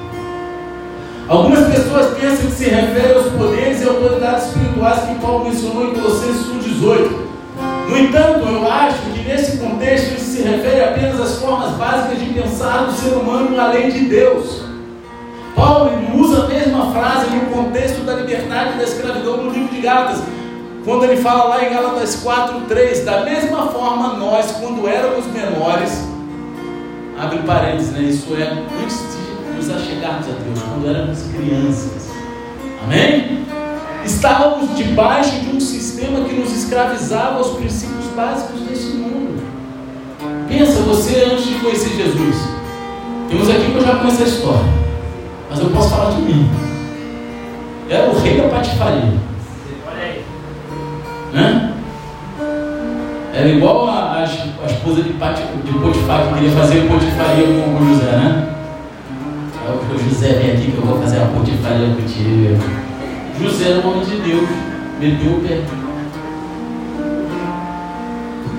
Algumas pessoas pensam que se refere aos poderes e autoridades espirituais que Paulo mencionou em Colossenses 1,18. No entanto, eu acho que nesse contexto isso se refere apenas às formas básicas de pensar do ser humano além de Deus. Paulo usa a mesma frase no contexto da liberdade e da escravidão no livro de Gálatas, quando ele fala lá em Gálatas 4,3, da mesma forma nós, quando éramos menores, abre parênteses, né? Isso é antes nos achegarmos a Deus, quando éramos crianças. Amém? Estávamos debaixo de um sistema que nos escravizava aos princípios básicos deste mundo. Pensa você antes de conhecer Jesus. Temos aqui que eu já conheço a história, mas eu posso falar de mim. Era o rei da patifaria. Olha aí. Hã? Era igual a, a, a esposa de, Pati, de Potifar que queria fazer potifaria com o José, né? O José vem aqui que eu vou fazer uma potifaria contigo. José era um homem de Deus, meteu o pé.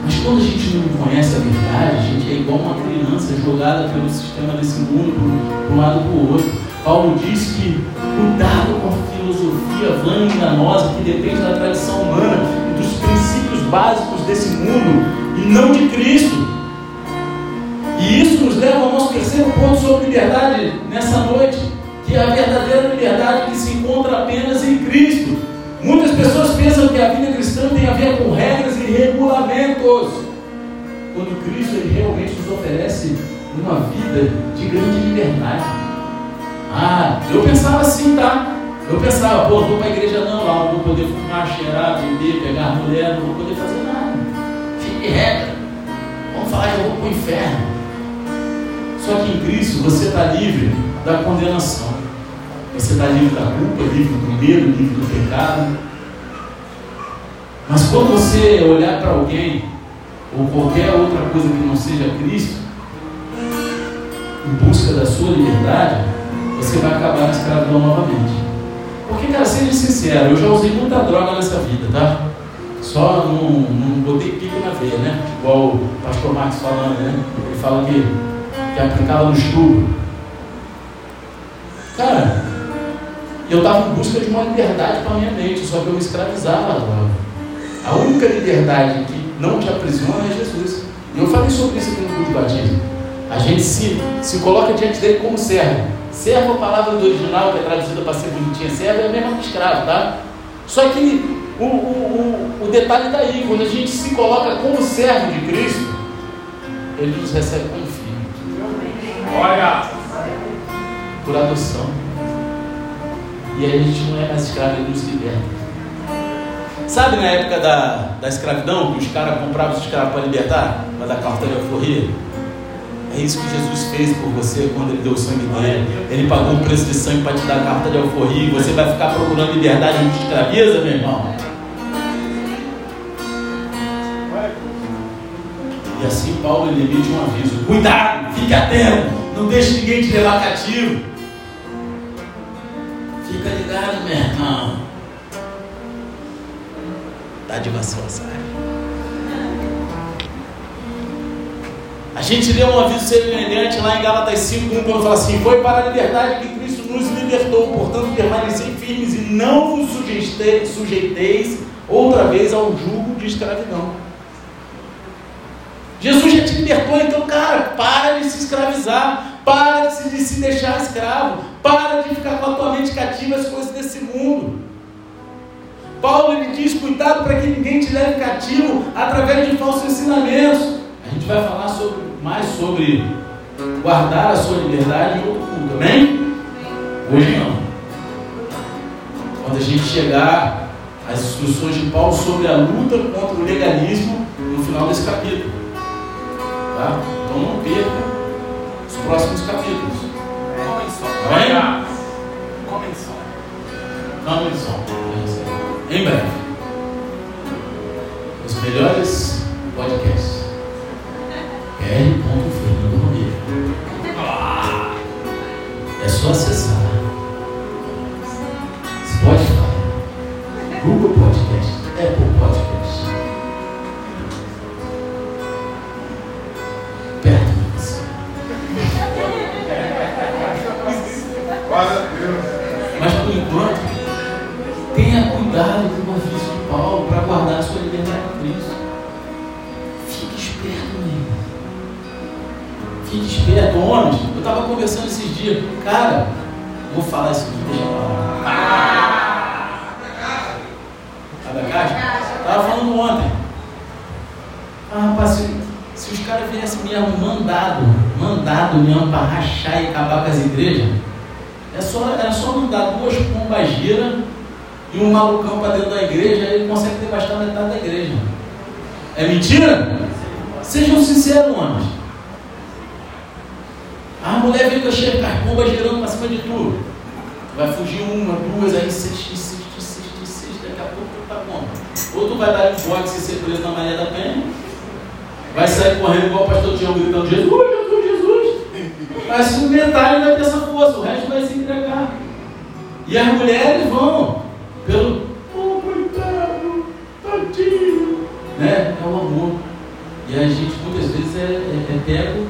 Mas quando a gente não conhece a verdade, a gente é igual uma criança jogada pelo sistema desse mundo para um lado para o outro. Paulo diz que cuidado com a filosofia vã e enganosa que depende da tradição humana e dos princípios básicos desse mundo e não de Cristo. E isso nos leva ao nosso terceiro ponto sobre liberdade nessa noite, que é a verdadeira liberdade que se encontra apenas em Cristo. Muitas pessoas pensam que a vida cristã tem a ver com regras e regulamentos, quando Cristo ele realmente nos oferece uma vida de grande liberdade. Ah, eu pensava assim, tá? Eu pensava, pô, não vou para a igreja não, lá não vou poder fumar, cheirar, beber, pegar mulher, não vou poder fazer nada. Fique regra. Vamos falar eu vou para o inferno. Só que em Cristo você está livre da condenação. Você está livre da culpa, livre do medo, livre do pecado. Mas quando você olhar para alguém, ou qualquer outra coisa que não seja Cristo, em busca da sua liberdade, você vai acabar na novamente. Porque, cara, seja sincero, eu já usei muita droga nessa vida, tá? Só não, não botei pico na veia, né? Igual o pastor Marcos falando, né? Ele fala que que aplicava no estupro. Cara, eu estava em busca de uma liberdade para a minha mente, só que eu me escravizava agora. A única liberdade que não te aprisiona é Jesus. E eu falei sobre isso aqui no culto de batismo. A gente se, se coloca diante dele como servo. Servo, a palavra do original, que é traduzida para ser bonitinha, servo é a mesma que escravo, tá? Só que o, o, o, o detalhe está aí, quando a gente se coloca como servo de Cristo, ele nos recebe como Olha! Por adoção. E aí a gente não é mais escravo, ele nos liberta. Sabe na época da, da escravidão, que os caras compravam os escravos para libertar? Para dar carta de alforria? É isso que Jesus fez por você quando ele deu o sangue dele. Ele pagou o preço de sangue para te dar a carta de alforria. E você vai ficar procurando liberdade onde te escraviza, meu irmão? E assim Paulo ele emite um aviso: cuidado, fique atento, não deixe ninguém te levar cativo. Fica ligado, meu irmão. Tá de vassoura, A gente lê um aviso semelhante lá em Gálatas 5, 1, quando fala assim: Foi para a liberdade que Cristo nos libertou, portanto, permanecei firmes e não vos sujeiteis outra vez ao jugo de escravidão. Jesus já te libertou, então, cara, para de se escravizar, para de se, de se deixar escravo, para de ficar com a tua mente cativa às coisas desse mundo. Paulo ele diz: cuidado para que ninguém te leve cativo através de falsos ensinamentos. A gente vai falar sobre, mais sobre guardar a sua liberdade em outro culto, amém? Hoje não. Quando a gente chegar às instruções de Paulo sobre a luta contra o legalismo no final desse capítulo. Tá? Então não perca os próximos capítulos. Comem só. É? Amém? Comem só. Comem só. Em breve. Os melhores podcasts. R. Fernando Romero. Ah! É só acessar. Spotify, Google Podcast, Apple Podcast. Vai dar em boxe e ser preso na Maria da Penha, vai sair correndo igual o pastor Tião gritando Jesus, Jesus, Jesus. Mas o metade vai ter essa força, o resto vai se entregar. E as mulheres vão pelo, oh coitado, tadinho, né? É o amor. E a gente muitas vezes é, é, é pego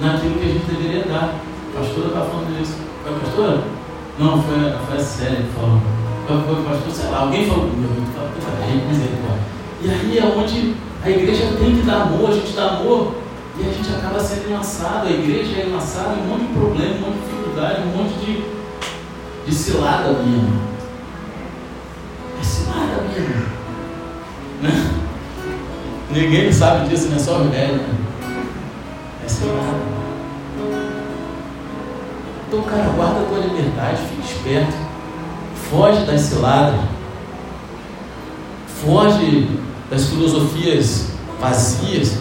naquilo que a gente deveria dar. A pastora está falando isso. Foi a pastora? Não, foi, foi a Célia que falou. Foi, foi o pastor, sei lá, alguém falou enlaçado, a igreja é em um monte de problema, um monte de dificuldade, um monte de, de cilada minha. É cilada minha. Né? Ninguém sabe disso, não é só o velho, né? É cilada. Então, cara, guarda a tua liberdade, fique esperto. Foge das ciladas. Foge das filosofias vazias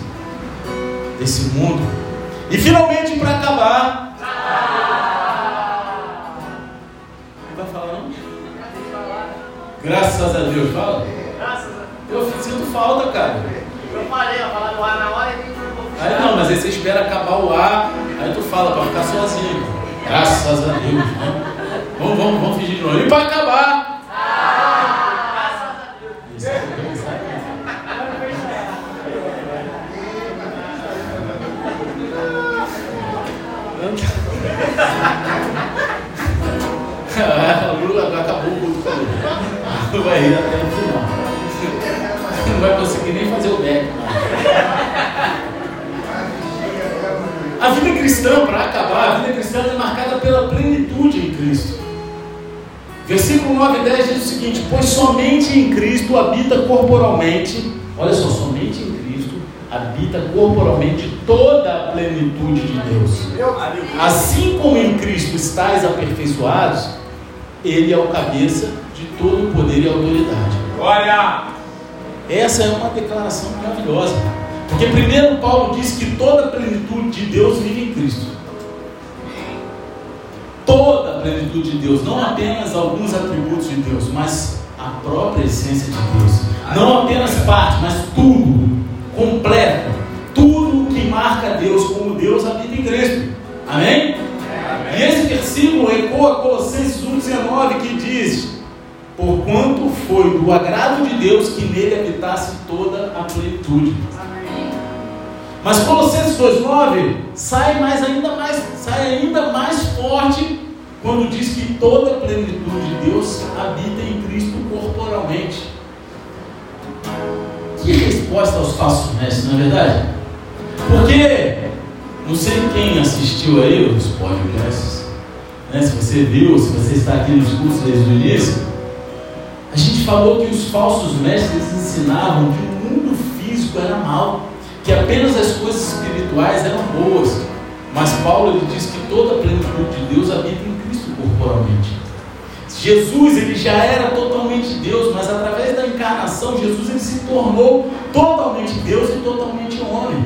desse mundo. E finalmente, para acabar. Vai falar não? Graças a Deus, fala. Eu sinto falta, cara. Eu falei, eu falar do ar na hora e Aí não, mas aí você espera acabar o ar, aí tu fala para ficar sozinho. Graças a Deus. Né? Vamos, vamos, vamos fingir de novo. E para acabar. Ir até o final. Não vai conseguir nem fazer o deck. A vida cristã, para acabar, a vida cristã é marcada pela plenitude em Cristo. Versículo 9 e 10 diz o seguinte: Pois somente em Cristo habita corporalmente, olha só, somente em Cristo habita corporalmente toda a plenitude de Deus. Assim como em Cristo estáis aperfeiçoados, Ele é o cabeça todo o poder e autoridade. Olha! Essa é uma declaração maravilhosa. Porque primeiro Paulo diz que toda a plenitude de Deus vive em Cristo. Toda a plenitude de Deus, não apenas alguns atributos de Deus, mas a própria essência de Deus. Não apenas parte, mas tudo, completo. Tudo que marca Deus como Deus habita em Cristo. Amém? E esse versículo ecoa Colossenses 1,19 que diz: Porquanto foi do agrado de Deus que nele habitasse toda a plenitude. Mas Colossenses 2,9 sai mais ainda mais, sai ainda mais forte quando diz que toda a plenitude de Deus habita em Cristo corporalmente. Que resposta aos falsos mestres, não é verdade? Porque não sei quem assistiu aí os podcasts, né? se você viu, se você está aqui nos cursos desde o início, a gente falou que os falsos mestres ensinavam que o mundo físico era mal que apenas as coisas espirituais eram boas. Mas Paulo ele diz que toda a plenitude de Deus habita em Cristo corporalmente. Jesus ele já era totalmente Deus, mas através da encarnação Jesus ele se tornou totalmente Deus e totalmente homem.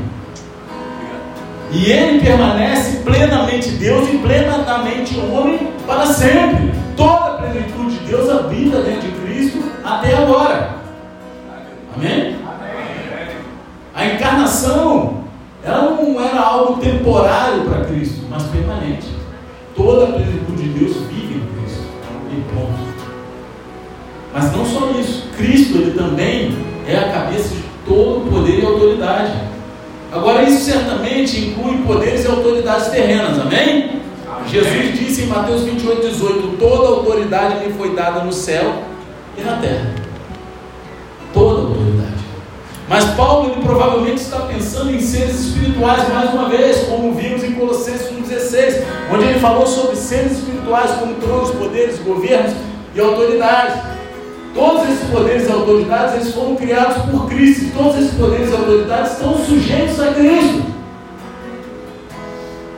E ele permanece plenamente Deus e plenamente homem para sempre. Toda a plenitude de Deus habita dentro de Cristo até agora. Amém? A encarnação, ela não era algo temporário para Cristo, mas permanente. Toda a plenitude de Deus vive em Cristo. E ponto. Mas não só isso, Cristo ele também é a cabeça de todo poder e autoridade. Agora, isso certamente inclui poderes e autoridades terrenas, amém? Jesus disse em Mateus 28, 18: Toda autoridade me foi dada no céu e na terra. Toda autoridade. Mas Paulo ele provavelmente está pensando em seres espirituais mais uma vez, como vimos em Colossenses 1,16, onde ele falou sobre seres espirituais como tronos, poderes, governos e autoridades. Todos esses poderes e autoridades eles foram criados por Cristo. Todos esses poderes e autoridades estão sujeitos a Cristo.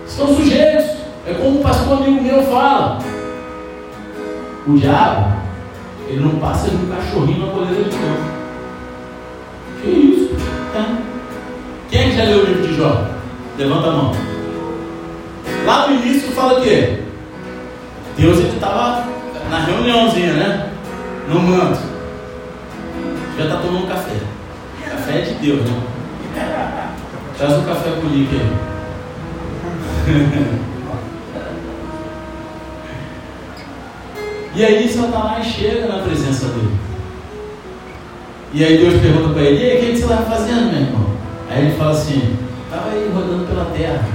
Estão sujeitos. É como o pastor amigo meu fala. O diabo, ele não passa de um cachorrinho na coleira de campo. Que isso? É. Quem é já leu o livro de Jó? Levanta a mão. Lá no início fala o quê? Deus ele estava na reuniãozinha, né? No manto. Já está tomando café. Café é de Deus, né? Traz um café com aí. e aí Satanás chega na presença dele. E aí Deus pergunta para ele, e aí, o que você estava fazendo, meu irmão? Aí ele fala assim, estava aí rodando pela terra,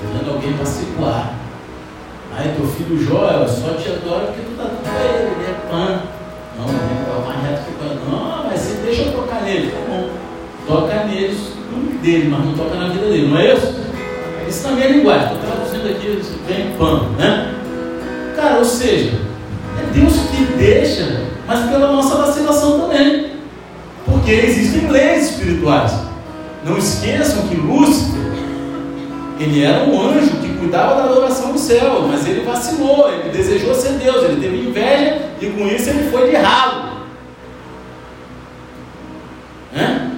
tentando alguém para circular. Aí teu filho Jó, só te adora porque tu tá tudo para ele, ele é pã. Não, ele é mais reto que pã. Não, mas você deixa eu tocar nele, tá bom. Toca neles, tudo dele, mas não toca na vida dele, não é isso? Isso também é linguagem, estou traduzindo aqui, bem pã, né? Cara, ou seja, é Deus que deixa, mas pela nossa vacilação também. Porque existem leis espirituais. Não esqueçam que Lúcifer, ele era um anjo que cuidava da adoração do céu, mas ele vacilou, ele desejou ser Deus, ele teve inveja e com isso ele foi de ralo. Hã?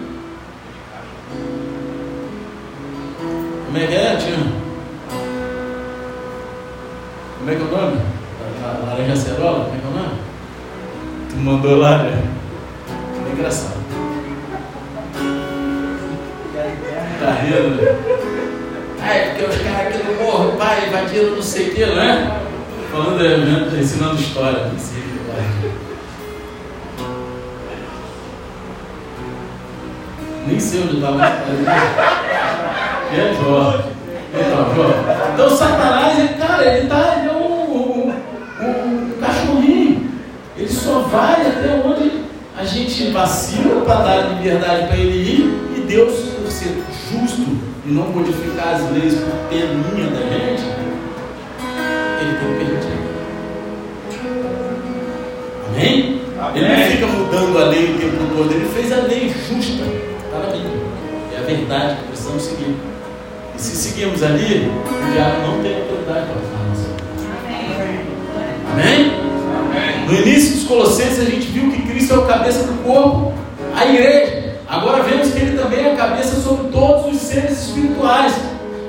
Como é que é, tio? Como é que é o nome? Laranja acerola? Como é que é o nome? Tu mandou lá, né? É engraçado. Tá rindo, né? Ah, é porque os caras aqui no morro, pai, invadiram não sei o que, né? Falando, né? ensinando história. Não sei Nem sei onde estava. É, Jó. Então, Jó. Então, Satanás, ele, cara, ele, tá, ele é um, um, um, um cachorrinho. Ele só vai até onde a gente vacila para dar liberdade para ele ir e Deus, por ser justo e não modificar as leis por peninha da gente, ele tem permitido. Amém? Amém? Ele não fica mudando a lei o tempo todo, ele fez a lei justa. Na Bíblia. É a verdade que precisamos seguir. E se seguirmos ali, o diabo não tem autoridade para falar vida. Amém? No início dos Colossenses, a gente viu que Cristo é o cabeça do corpo, a igreja. Agora vemos que Ele também é a cabeça sobre todos os seres espirituais.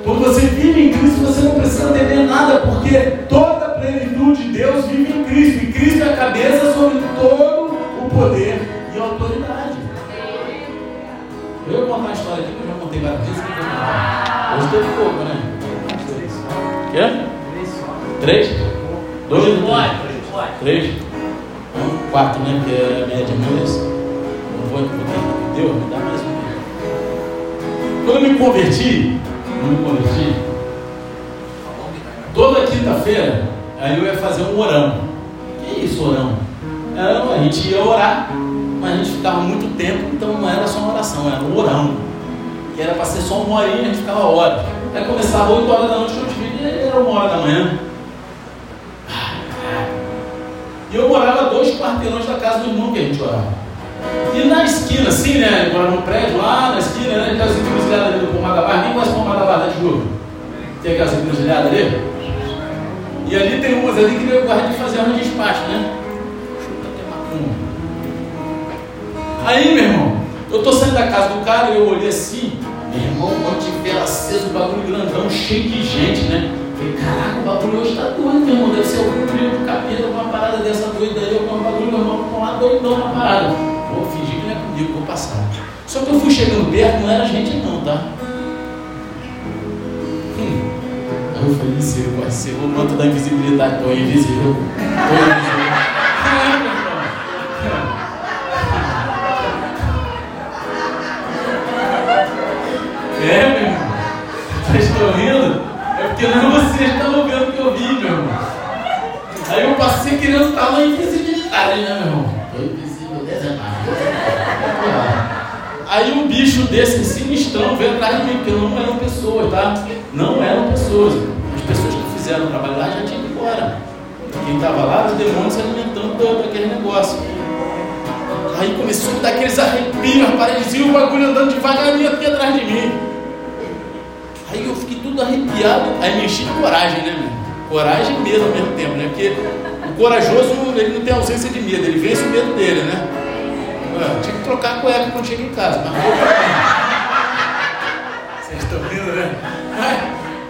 Quando você vive em Cristo, você não precisa temer nada, porque toda a plenitude de Deus vive em Cristo. E Cristo é a cabeça sobre todo o poder e a autoridade. Eu vou contar uma história aqui que eu já contei várias vezes. Hoje teve pouco, né? Quê? Três? Dois? Três? Quarto, né? Que é média, é? Não vou, vou Deus, me dá mais um. Quando eu me converti, não me converti, toda quinta-feira, aí eu ia fazer um orão. Que isso, orão? Era, a gente ia orar, mas a gente ficava muito tempo, então não era só uma oração, era um orão. E era para ser só uma horinha, a gente ficava hora. Aí começava 8 horas da noite, eu te vi, era uma hora da manhã. E eu morava dois quarteirões da casa do irmão que a gente orava. E na esquina, assim, né? Agora no prédio, lá na esquina, né? Aquelas encruzilhadas ali do Pomar da Barra. Quem conhece Pomar da Barra de jogo? Tem aquelas encruzilhadas ali? E ali tem umas ali que eu gosto de fazer onde despacho, né? Chuta até macumba. Aí, meu irmão, eu tô saindo da casa do cara e eu olhei assim, meu irmão, um monte de vela acesa, um bagulho grandão, cheio de gente, né? Caraca, o bagulho hoje tá doido, meu irmão. Deve ser algum primo do capeta, alguma parada dessa doida aí, algum bagulho, meu irmão, com lá doidão na parada. Vou fingir que não é comigo, vou passar. Só que eu fui chegando perto, não era gente não, tá? Hum. Aí eu falei, misericórdia, ser o manto da invisibilidade, tô invisível. Tô invisível. É, meu irmão. É, Vocês estão rindo? É porque não passei querendo estar lá invisibilidade, né, meu irmão? Tô invisível, Aí um bicho desse sinistrão veio atrás de mim, porque não eram pessoas, tá? Não eram pessoas. As pessoas que fizeram o trabalho lá já tinham ido embora. Quem estava lá, os demônios se alimentando daquele negócio. Aí começou a dar aqueles arrepios, paralisia, o bagulho andando devagarinho aqui atrás de mim. Aí eu fiquei tudo arrepiado, aí me enchi de coragem, né, meu? Coragem medo ao mesmo tempo, né? Porque corajoso, ele não tem ausência de medo, ele vence o medo dele, né? Eu tinha que trocar a cueca quando chega em casa, mas Vocês estão vendo, né?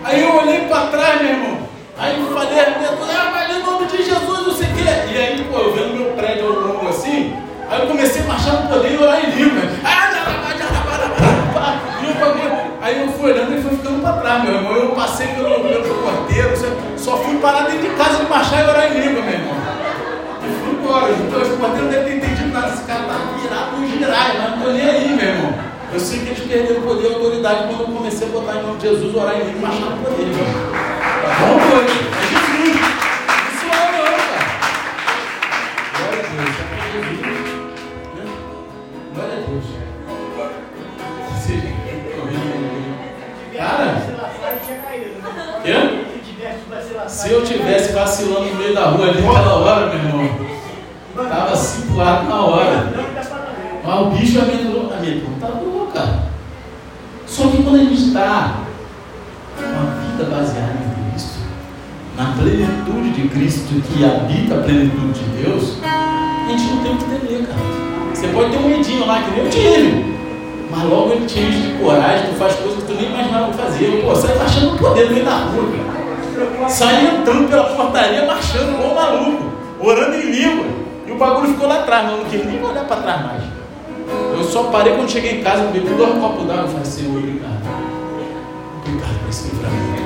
Aí eu olhei para trás, meu irmão. Aí eu falei, ah, mas em nome de Jesus, não sei o quê. E aí, pô, eu vendo meu prédio ao longo assim, aí eu comecei a marchar no poder e orar em língua. Ah, Aí eu fui olhando e fui ficando para trás, meu irmão. Eu passei pelo, pelo porteiro, só fui parar dentro de casa de marchar e orar em língua, meu irmão. E fui embora. Então, os porteiros devem ter entendido nada. Esse cara tá virado no girai, mas não tô nem aí, meu irmão. Eu sei que eles perderam poder e autoridade quando eu comecei a botar em nome de Jesus, orar em língua e marchar no poder. Tá bom, É Se eu tivesse vacilando no meio da rua ali naquela hora, meu irmão, tava situado na hora. Mas o bicho amedrontou, amedrontador, cara. Só que quando a gente está com a vida baseada em Cristo, na plenitude de Cristo que habita a plenitude de Deus, a gente não tem o que temer, cara. Você pode ter um medinho lá que nem eu tive. Mas logo ele te enche de coragem, tu faz coisas que tu nem imaginava fazer. Pô, sai marchando no poder no meio da rua, cara. Sai entrando pela portaria, marchando igual maluco, orando em língua. E o bagulho ficou lá atrás, mas eu não quis nem olhar para trás mais. Eu só parei quando cheguei em casa, bebi dois copos d'água e falei, Senhor, obrigado. Obrigado por esse livramento.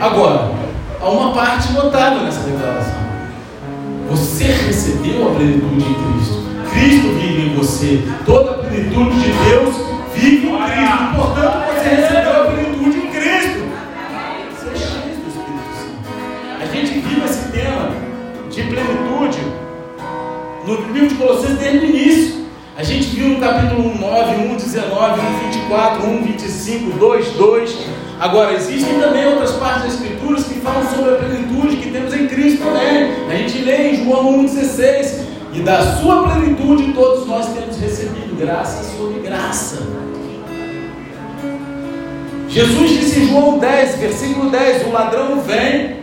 Agora, há uma parte notável nessa declaração. Você recebeu a plenitude em Cristo. Cristo vive em você. Toda a plenitude de Deus vive em Cristo. Portanto, você recebeu a plenitude em Cristo. Você é cheio do Espírito Santo. A gente vive esse tema de plenitude no livro de Colossenses desde o início. A gente viu no capítulo 1, 9, 1, 19, 1, 24, 1, 25, 2, 2. Agora, existem também outras partes das Escrituras que falam sobre a plenitude que temos em Cristo também. A gente lê em João 1,16 e da sua plenitude todos nós temos recebido graça sobre graça. Jesus disse em João 10, versículo 10: O ladrão vem,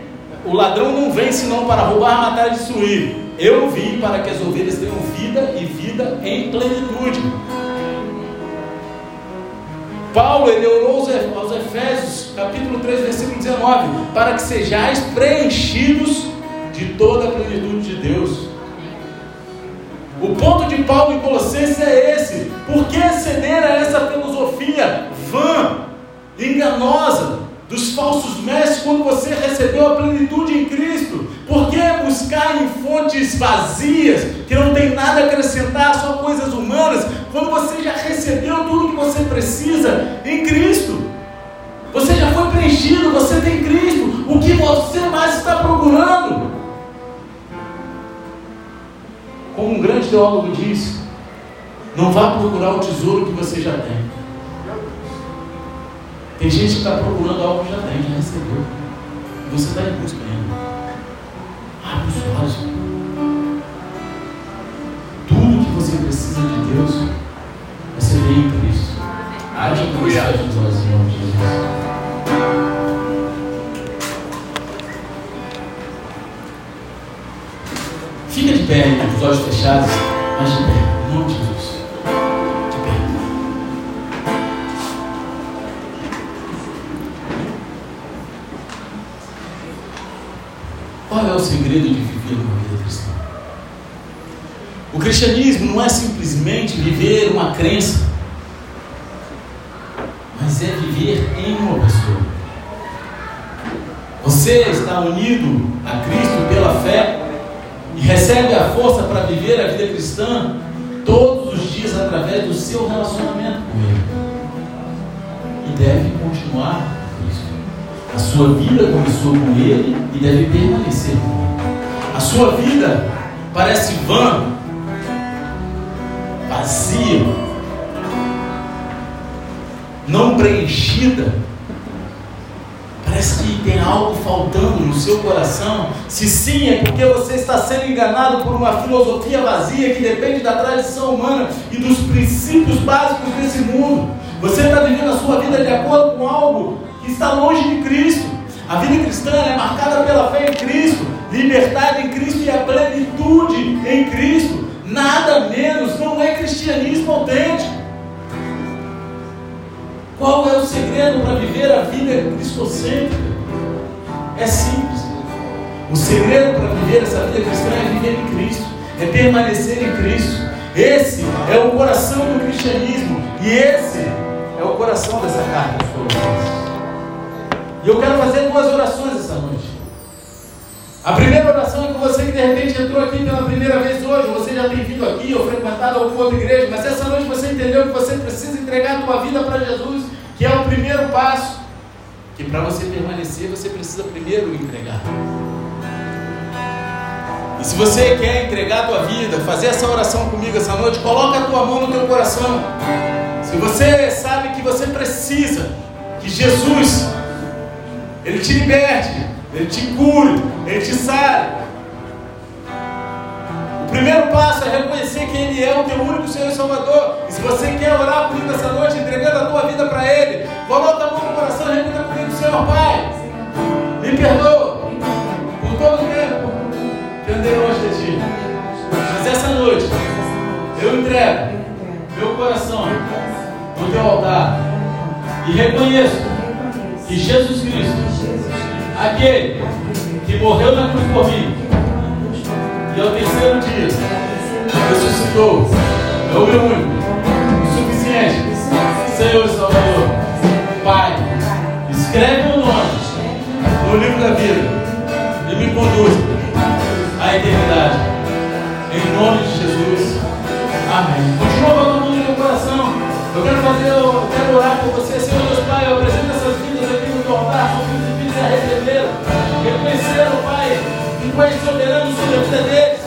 o ladrão não vem senão para roubar, matar e destruir. Eu vim para que as ovelhas tenham vida e vida em plenitude. Paulo, ele orou aos Efésios, capítulo 3, versículo 19, para que sejais preenchidos de toda a plenitude de Deus. O ponto de Paulo em Colossenses é esse. Por que ceder a essa filosofia vã, enganosa, dos falsos mestres quando você recebeu a plenitude em Cristo? Por que buscar em fontes vazias, que não tem nada a acrescentar, só coisas humanas, quando você já recebeu tudo que você precisa em Cristo? Você já foi preenchido, você tem Cristo. O que você mais está procurando? Como um grande teólogo disse, não vá procurar o tesouro que você já tem. Tem gente que está procurando algo que já tem, já recebeu. Você está em busca ainda. Abre os olhos. Tudo que você precisa de Deus, você vem em Cristo. Haja os olhos em nome de Jesus. Fica de pé, com os olhos fechados, mas de pé, segredo de viver uma vida cristã? O cristianismo não é simplesmente viver uma crença, mas é viver em uma pessoa. Você está unido a Cristo pela fé e recebe a força para viver a vida cristã todos os dias através do seu relacionamento com Ele. E deve continuar. A sua vida começou com Ele e deve permanecer. A sua vida parece vã, vazia, não preenchida. Parece que tem algo faltando no seu coração. Se sim, é porque você está sendo enganado por uma filosofia vazia que depende da tradição humana e dos princípios básicos desse mundo. Você está vivendo a sua vida de acordo com algo está longe de Cristo. A vida cristã é marcada pela fé em Cristo, liberdade em Cristo e a plenitude em Cristo. Nada menos, não é cristianismo autêntico. Qual é o segredo para viver a vida cristocêntrica? É simples. O segredo para viver essa vida cristã é viver em Cristo, é permanecer em Cristo. Esse é o coração do cristianismo e esse é o coração dessa carta de Colossenses. E eu quero fazer duas orações essa noite. A primeira oração é com você que de repente entrou aqui pela primeira vez hoje, você já tem vindo aqui ou frequentado alguma outra igreja, mas essa noite você entendeu que você precisa entregar a tua vida para Jesus, que é o primeiro passo. Que para você permanecer, você precisa primeiro entregar. E se você quer entregar a tua vida, fazer essa oração comigo essa noite, coloca a tua mão no teu coração. Se você sabe que você precisa que Jesus ele te liberte, Ele te cure, Ele te sare. O primeiro passo é reconhecer que Ele é o teu único Senhor e Salvador. E se você quer orar comigo essa noite, entregando a tua vida para Ele, coloca a mão no coração e repita comigo, Senhor Pai, me perdoa por todo o tempo que andei longe de Ti. Mas essa noite, eu entrego meu coração no Teu altar e reconheço que Jesus Cristo aquele que morreu na cruz por mim e ao terceiro dia ressuscitou, é o meu único, suficiente, Senhor e Salvador. Pai, escreve o nome no livro da vida e me conduz à eternidade. Em nome de Jesus. Amém. Continua botando no meu coração. Eu quero fazer, eu quero orar por você, Senhor Deus Pai. Eu apresento essas vidas aqui no teu altar, são filhas arrependeram, reconheceram, Pai, um Pai soberano sobre a vida deles.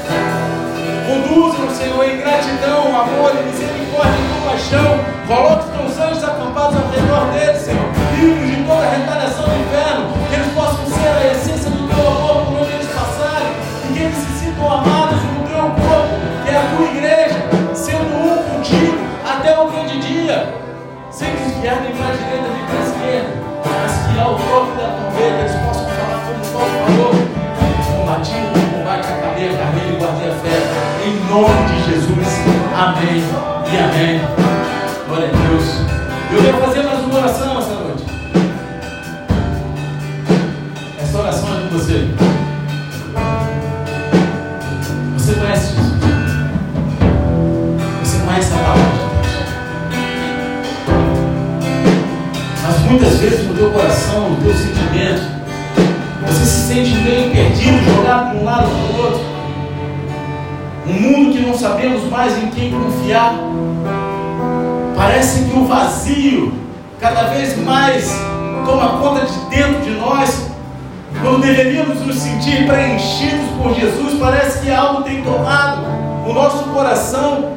Conduzam, Senhor, em gratidão, amor, misericórdia e compaixão. Coloque os teus anjos acampados ao redor deles, Senhor. Livros de toda a retaliação do inferno. Que eles possam ser a essência do teu amor por onde eles passarem. E que eles se sintam amados no teu corpo, que é a tua igreja, sendo um contigo até o grande dia. Sem desviar nem para nome de Jesus. Amém e amém. Glória a Deus. Eu quero fazer mais uma oração essa noite. Essa oração é com você. Você conhece Jesus. Você conhece a palavra. Mas muitas vezes no teu coração, no teu sentimento, você se sente meio perdido, jogado de um lado para o outro. Um mundo que não sabemos mais em quem confiar. Parece que o vazio cada vez mais toma conta de dentro de nós. Quando deveríamos nos sentir preenchidos por Jesus, parece que algo tem tomado o nosso coração,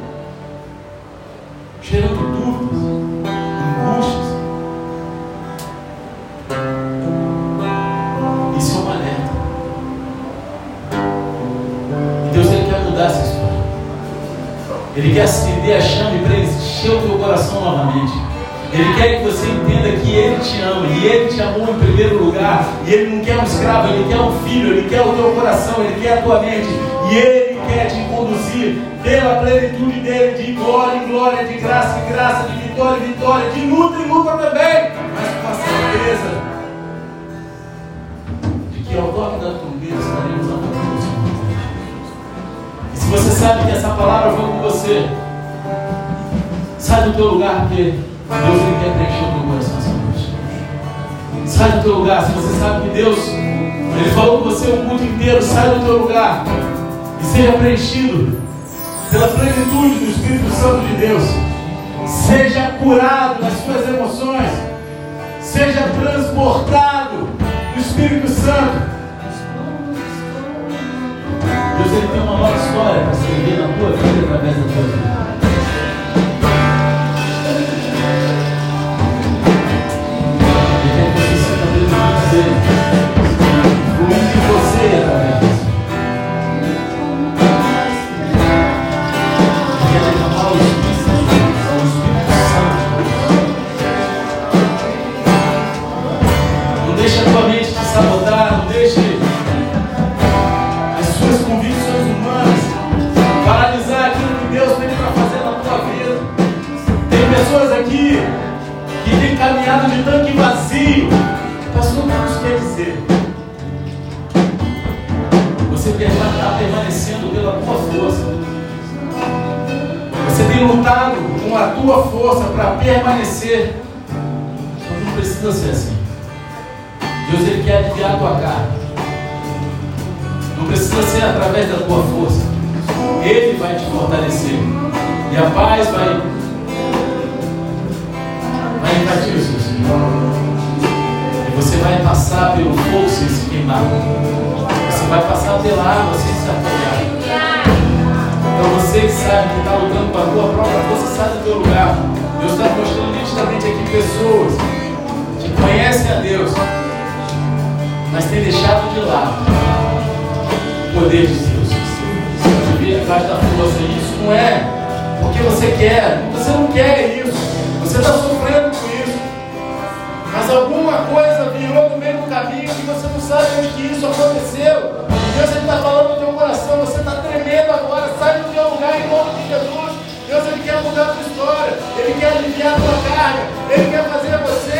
quer que você entenda que Ele te ama e Ele te amou em primeiro lugar. E Ele não quer um escravo, Ele quer um filho, Ele quer o teu coração, Ele quer a tua mente. E Ele quer te conduzir pela plenitude dele, de glória em glória, de graça em graça, de vitória em vitória, de luta em luta também, mas com a certeza de que ao toque da trombeta estaremos irmãos. E se você sabe que essa palavra foi com você, sai do teu lugar, porque Deus ele quer preencher o teu coração essa noite. Sai do teu lugar. Se você sabe que Deus ele falou com você o mundo inteiro, sai do teu lugar e seja preenchido pela plenitude do Espírito Santo de Deus. Seja curado nas suas emoções. Seja transportado Espírito Santo. Deus ele tem uma nova história para escrever na tua vida através da tua vida. Que têm caminhado de tanque vazio. Pastor, o que quer dizer? Está permanecendo pela tua força. Você tem lutado com a tua força para permanecer. Mas não precisa ser assim. Deus ele quer aliviar a tua carne. Não precisa ser através da tua força. Ele vai te fortalecer. E a paz vai, vai invadir os seus E você vai passar pelo fogo sem se queimar. Você vai passar pela água sem se afogar. Então você que sabe que está lutando com a tua própria força, sai do teu lugar. Deus está mostrando nitidamente aqui pessoas que conhecem a Deus, mas têm deixado de lado o poder de Deus. Você vê atrás da força. Isso não é porque você quer. Você não quer isso. Você está sofrendo. Mas alguma coisa virou no meio do caminho que você não sabe onde que isso aconteceu. Deus está falando no teu coração. Você está tremendo agora. Sai do teu lugar em nome de Jesus. Deus ele quer mudar a tua história. Ele quer aliviar a tua carga. Ele quer fazer você